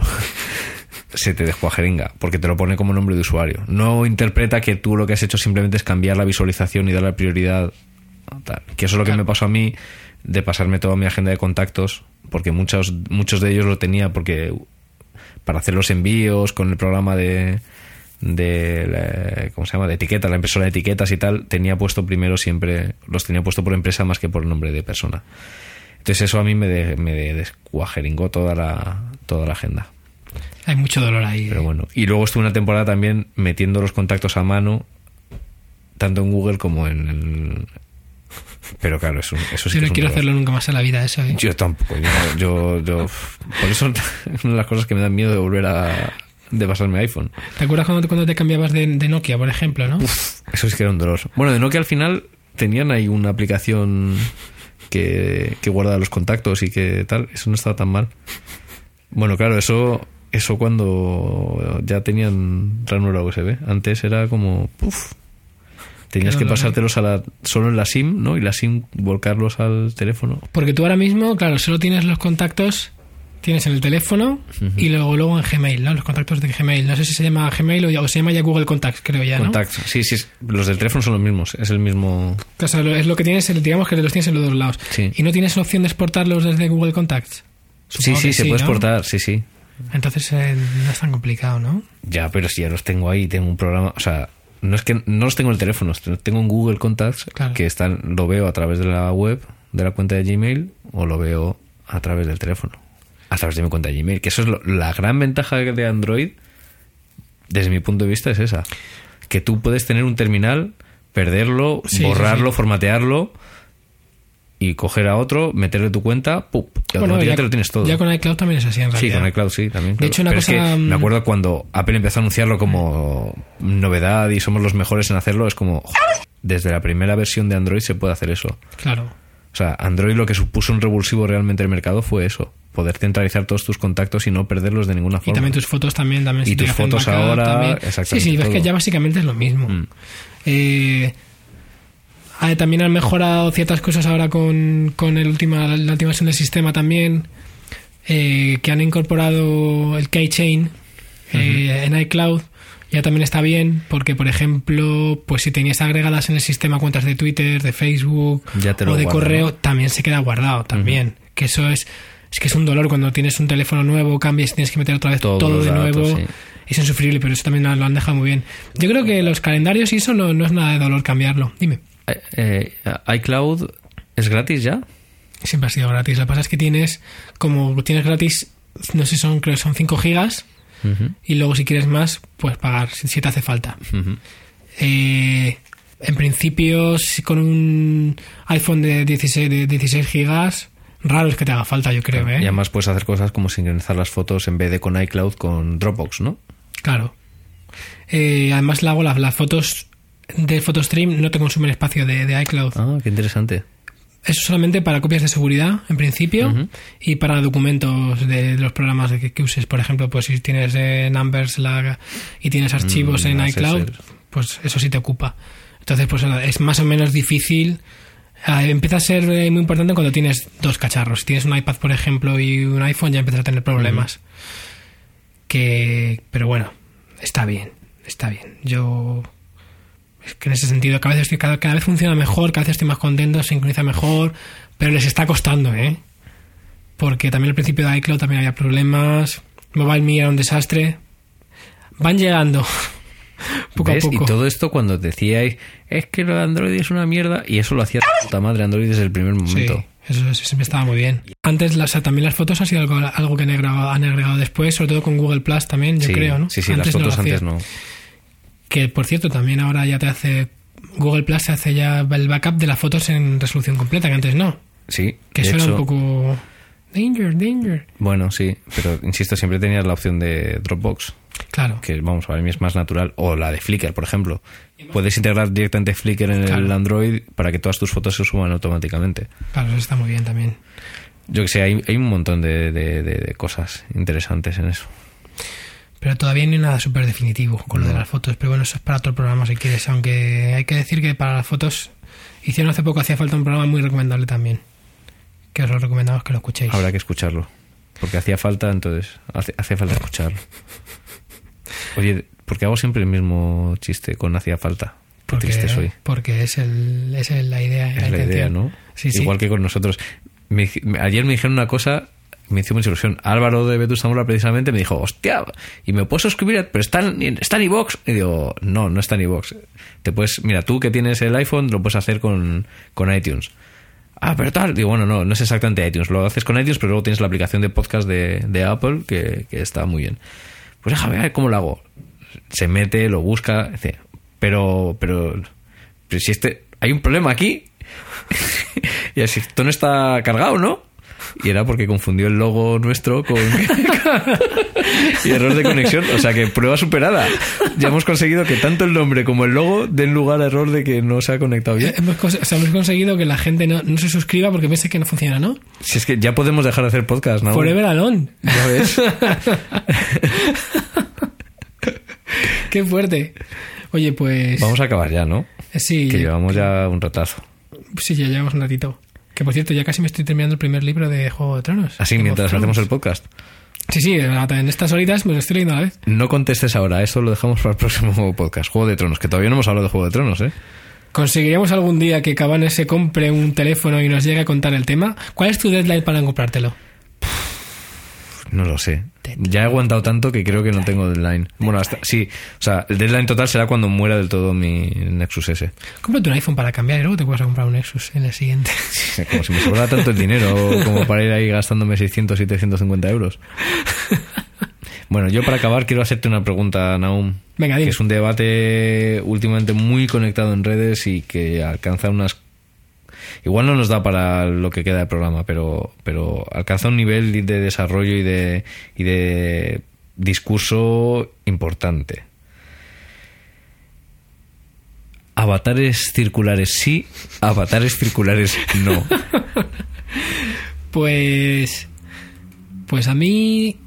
*laughs* se te descuajeringa, porque te lo pone como nombre de usuario. No interpreta que tú lo que has hecho simplemente es cambiar la visualización y darle prioridad. a tal. Que eso es lo que me pasó a mí de pasarme toda mi agenda de contactos, porque muchos, muchos de ellos lo tenía porque para hacer los envíos con el programa de de la- ¿cómo se llama? de etiquetas, la impresora de etiquetas y tal, tenía puesto primero siempre, los tenía puesto por empresa más que por nombre de persona. Entonces eso a mí me, de- me de- descuajeringó toda la, toda la agenda. Hay mucho dolor ahí. Pero bueno. Y luego estuve una temporada también metiendo los contactos a mano, tanto en Google como en... Pero claro, eso, eso sí Yo que no es quiero hacerlo nunca más en la vida, eso. ¿eh? Yo tampoco. Yo, yo, yo- por eso es *laughs* una de las cosas que me dan miedo de volver a... de pasarme iPhone. ¿Te acuerdas cuando te, cuando te cambiabas de, de Nokia, por ejemplo, no? Eso sí que era un dolor. Bueno, de Nokia al final tenían ahí una aplicación que, que guarda los contactos y que tal. Eso no estaba tan mal. Bueno, claro, eso eso cuando ya tenían ranura USB. Antes era como... Puf, tenías que pasártelos a la, solo en la SIM, ¿no? Y la SIM volcarlos al teléfono. Porque tú ahora mismo, claro, solo tienes los contactos, tienes en el teléfono y luego, luego en Gmail, ¿no? Los contactos de Gmail. No sé si se llama Gmail o, ya- o se llama ya Google Contacts, creo ya, ¿no? Contacts. Sí, sí. Los del teléfono son los mismos. Es el mismo... O sea, es lo que tienes, digamos que los tienes en los dos lados. Sí. Y no tienes la opción de exportarlos desde Google Contacts. Sí, Supongo sí, se sí, puede ¿no? exportar, sí, sí. Entonces eh, no es tan complicado, ¿no? Ya, pero si ya los tengo ahí, tengo un programa, o sea, no es que no los tengo en el teléfono, tengo un Google Contacts Claro. que están, lo veo a través de la web, de la cuenta de Gmail, o lo veo a través del teléfono, a través de mi cuenta de Gmail. Que eso es lo- la gran ventaja de Android, desde mi punto de vista, es esa. Que tú puedes tener un terminal, perderlo, Sí, sí, borrarlo, sí. formatearlo y coger a otro, meterle tu cuenta, ¡pup! y Bueno, automáticamente ya, lo tienes todo. ya con iCloud también es así en Sí, realidad. con iCloud sí, también. De hecho, una Pero es cosa, que mm, me acuerdo cuando Apple empezó a anunciarlo como novedad y somos los mejores en hacerlo, es como, "Joder, desde la primera versión de Android se puede hacer eso. Claro. O sea, Android lo que supuso un revulsivo realmente en el mercado fue eso, poder centralizar todos tus contactos y no perderlos de ninguna Y forma. también tus fotos también. también Y tus fotos backup ahora, también. exactamente Sí, sí, ves que ya básicamente es lo mismo. Mm. Eh, también han mejorado ciertas cosas ahora con, con el última, la última versión del sistema también, eh, que han incorporado el keychain eh, en iCloud. Ya también está bien, porque por ejemplo, pues si tenías agregadas en el sistema cuentas de Twitter, de Facebook Ya te lo o de correo, ¿no? también se queda guardado también. Que eso es, es que es un dolor cuando tienes un teléfono nuevo, cambias y tienes que meter otra vez todo de datos, nuevo. sí. Es insufrible, pero eso también lo lo han dejado muy bien. Yo creo que los calendarios y eso no, no es nada de dolor cambiarlo. Dime. Eh, eh, iCloud es gratis ya. Siempre ha sido gratis. Lo que pasa es que tienes, como tienes gratis, no sé, son creo que son 5 gigas. Y luego si quieres más, pues pagar si, te hace falta. Eh, en principio, si con un iPhone de 16, de 16 gigas, raro es que te haga falta, yo creo, ¿eh? Y además puedes hacer cosas como sincronizar las fotos en vez de con iCloud con Dropbox, ¿no? Claro. Eh, además, le hago las, las fotos de PhotoStream, no te consumen espacio de, de iCloud. Ah, qué interesante. Eso solamente para copias de seguridad, en principio, y para documentos de, de los programas que, que uses. Por ejemplo, pues si tienes eh, Numbers lag, y tienes archivos Mm, en las iCloud, pues eso sí te ocupa. Entonces, pues es más o menos difícil. Ah, empieza a ser eh, muy importante cuando tienes dos cacharros. Si tienes un iPad, por ejemplo, y un iPhone, ya empiezas a tener problemas. Que, pero bueno, está bien, está bien. Yo es que en ese sentido cada vez, estoy, cada, cada vez funciona mejor, cada vez estoy más contento, sincroniza mejor, pero les está costando, ¿eh? Porque también al principio de iCloud también había problemas, MobileMe era un desastre. Van llegando *laughs* poco ¿Ves? a poco. Y todo esto cuando decíais, es que lo de Android es una mierda, y eso lo hacía puta madre Android desde el primer Sí, momento. eso, eso siempre estaba muy bien. Antes las, también las fotos ha sido algo, algo que han agregado, han agregado después, sobre todo con Google Plus también, yo sí, creo, ¿no? Sí, sí, Antes las fotos antes no. Que por cierto, también ahora ya te hace. Google Plus te hace ya el backup de las fotos en resolución completa, que antes no. Sí, Que eso era un poco. Danger, danger. Bueno, sí, pero insisto, siempre tenías la opción de Dropbox, Claro. que vamos, para mí es más natural, o la de Flickr, por ejemplo. Puedes integrar directamente Flickr en el. Android para que todas tus fotos se suban automáticamente. Claro, eso está muy bien también. Yo que sé, hay, hay un montón de, de- de- de cosas interesantes en eso. Pero todavía no hay nada súper definitivo con lo de las fotos. Pero bueno, eso es para otro programa si quieres. Aunque hay que decir que para las fotos hicieron hace poco, hacía falta un programa muy recomendable también. Que os lo recomendamos que lo escuchéis. Habrá que escucharlo. Porque hacía falta, entonces, hace, hace falta escucharlo. *laughs* Oye, ¿por qué hago siempre el mismo chiste con hacía falta? Qué porque, triste soy. porque es, el, es el- la idea. Es la idea. ¿no? Sí, sí. Igual que con nosotros. Me- me- ayer me dijeron una cosa, me hizo mucha ilusión. Álvaro de Zamora precisamente me dijo, hostia, y me puedo suscribir, pero está en, está en iVox. Y digo, no, no está en iVox. Te puedes, mira, tú que tienes el iPhone, lo puedes hacer con, con iTunes. Ah, pero tal. Digo, bueno, no, no es exactamente iTunes. Lo haces con iTunes, pero luego tienes la aplicación de podcast de, de Apple que, que está muy bien. Pues déjame ver cómo lo hago. Se mete, lo busca, dice, pero, pero, pero si este, hay un problema aquí. *laughs* y así, esto no está cargado, ¿no? Y era porque confundió el logo nuestro con... *laughs* y error de conexión. O sea que prueba superada. Ya hemos conseguido que tanto el nombre como el logo den lugar a error de que no se ha conectado bien. Hemos, o sea, hemos conseguido que la gente no, no se suscriba porque piense que no funciona, ¿no? Si es que ya podemos dejar de hacer podcast, ¿no? Forever Alone. Ya ves. *laughs* Qué fuerte. Oye, pues. Vamos a acabar ya, ¿no? Sí, Que llevamos ya un ratazo. sí, ya llevamos un ratito. Que por cierto, ya casi me estoy terminando el primer libro de Juego de Tronos. Así of mientras hacemos el podcast. Sí, sí, en estas horitas me lo estoy leyendo a la vez. No contestes ahora, eso lo dejamos para el próximo podcast. Juego de Tronos, que todavía no hemos hablado de Juego de Tronos, ¿eh? ¿Conseguiremos algún día que Cabanes se compre un teléfono y nos llegue a contar el tema? ¿Cuál es tu deadline para comprártelo? No lo sé. Ya he aguantado tanto que creo que no tengo deadline. Bueno, hasta sí. O sea, el deadline total será cuando muera del todo mi Nexus S. Cómprate un iPhone para cambiar y luego te puedes comprar un Nexus en el siguiente. *laughs* Como si me sobrara tanto el dinero como para ir ahí gastándome 600, 750 euros. *laughs* Bueno, yo para acabar quiero hacerte una pregunta, Naum. Venga, Que dime. es un debate últimamente muy conectado en redes y que alcanza unas... Igual no nos da para lo que queda de programa, pero, pero alcanza un nivel de desarrollo y de, y de discurso importante. Avatares circulares sí, avatares circulares no. *laughs* Pues. Pues a mí.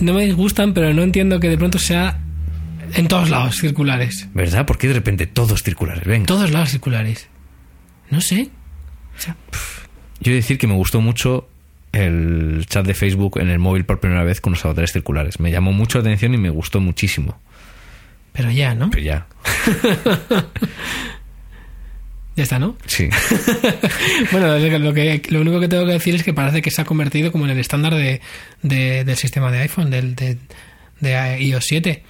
No me disgustan, pero no entiendo que de pronto sea en todos lados circulares. ¿Verdad? ¿Por qué de repente todos circulares? Venga. En todos lados circulares. No sé. O sea, Yo he de decir que me gustó mucho el chat de Facebook en el móvil por primera vez con los avatares circulares. Me llamó mucho la atención y me gustó muchísimo. pero ya, ¿no? Pero ya, *laughs* Ya está, ¿no? sí. *laughs* Bueno, lo, que, lo único que tengo que decir es que parece que se ha convertido como en el estándar de, de- del sistema de iPhone, del, de, de iOS 7.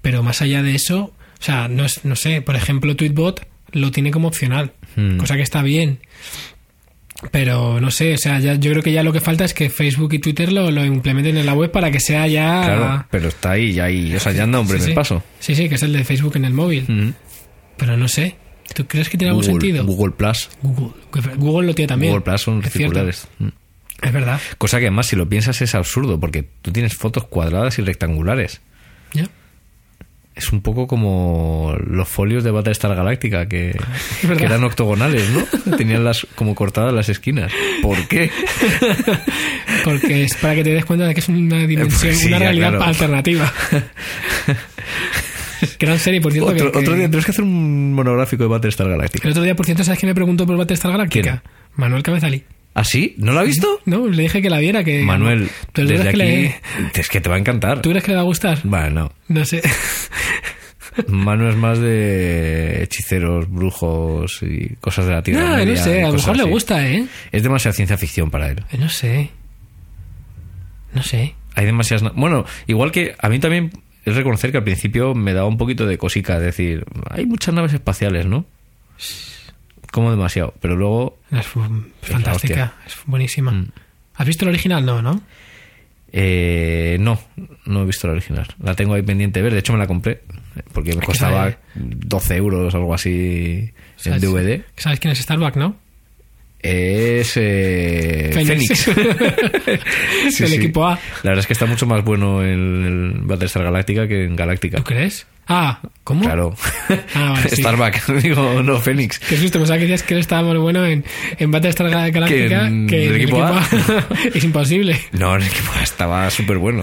Pero más allá de eso, o sea, no, es, no sé, por ejemplo, Tweetbot lo tiene como opcional, Hmm. cosa que está bien. Pero no sé, o sea, ya, yo creo que ya lo que falta es que Facebook y Twitter lo, lo implementen en la web para que sea ya. Claro, pero está ahí, ya ahí. O sea, ya anda un primer sí. paso. Sí, sí, que es el de Facebook en el móvil. Mm. Pero no sé. ¿Tú crees que tiene algún sentido? Google Plus. Google. Google lo tiene también. Google Plus son circulares. Mm. Es verdad. Cosa que además, si lo piensas, es absurdo, porque tú tienes fotos cuadradas y rectangulares. ¿Ya? Es un poco como los folios de Battlestar Galáctica, que, *laughs* eran octogonales, ¿no? Tenían las como cortadas las esquinas. ¿Por qué? *laughs* Porque es para que te des cuenta de que es una dimensión, Pues sí, una realidad claro. alternativa. *laughs* Gran serie, por cierto. Otro, que- otro día tenemos que hacer un monográfico de Battlestar Galáctica. El otro día, por cierto, ¿sabes quién me preguntó por Battlestar Galáctica? ¿Quién? Manuel Cabezalí. ¿Ah, sí? ¿No lo ha visto? No, le dije que la viera, que... Manuel, ¿Tú desde aquí, que le, es que te va a encantar. ¿Tú crees que le va a gustar? Bueno, No sé. *laughs* Manu es más de hechiceros, brujos y cosas de la tierra. No, no sé, a lo mejor le gusta, ¿eh? Es demasiada ciencia ficción para él. No sé. No sé. Hay demasiadas... Bueno, igual que a mí también es reconocer que al principio me daba un poquito de cosica. Es decir, hay muchas naves espaciales, ¿no? Como demasiado. Pero luego... Es fantástica, es buenísima. Mm. ¿Has visto el original? No, ¿no? Eh, no, no he visto la original. La tengo ahí pendiente de ver. De hecho, me la compré. Porque me costaba sabe- 12 euros, algo así, en ¿Sabes- DVD. ¿Sabes quién es Starbuck, no? Es eh, Fénix. *laughs* Sí, sí. equipo A. La verdad es que está mucho más bueno en el Battlestar Galáctica que en Galáctica. ¿Tú crees? Ah, ¿cómo? Claro. Ah, vale, *laughs* sí. *laughs* Digo, no, Fénix. Qué susto, pensaba que decías que él estaba muy bueno en, en Battlestar Gal- Galáctica en que *laughs* el equipo A. es imposible. No, el equipo estaba súper bueno.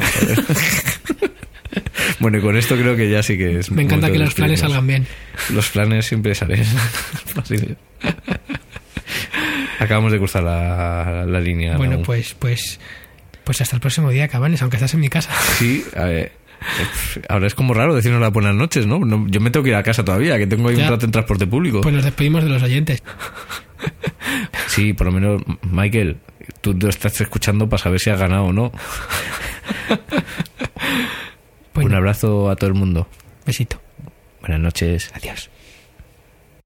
bueno, y con esto creo que ya sí que es. Me encanta que los planes salgan bien. Los planes siempre salen. Acabamos de cruzar la, la línea. Bueno, pues, pues, pues hasta el próximo día, Cabanes, aunque estás en mi casa. Sí, a ver, ahora es como raro decirnos las buenas noches, ¿no? No, Yo me tengo que ir a casa todavía, que tengo ahí Ya. un rato en transporte público. Pues nos despedimos de los oyentes. *laughs* Sí, por lo menos, Michael, tú lo estás escuchando para saber si has ganado o no. *laughs* Bueno, Un abrazo a todo el mundo. besito. Buenas noches. Adiós.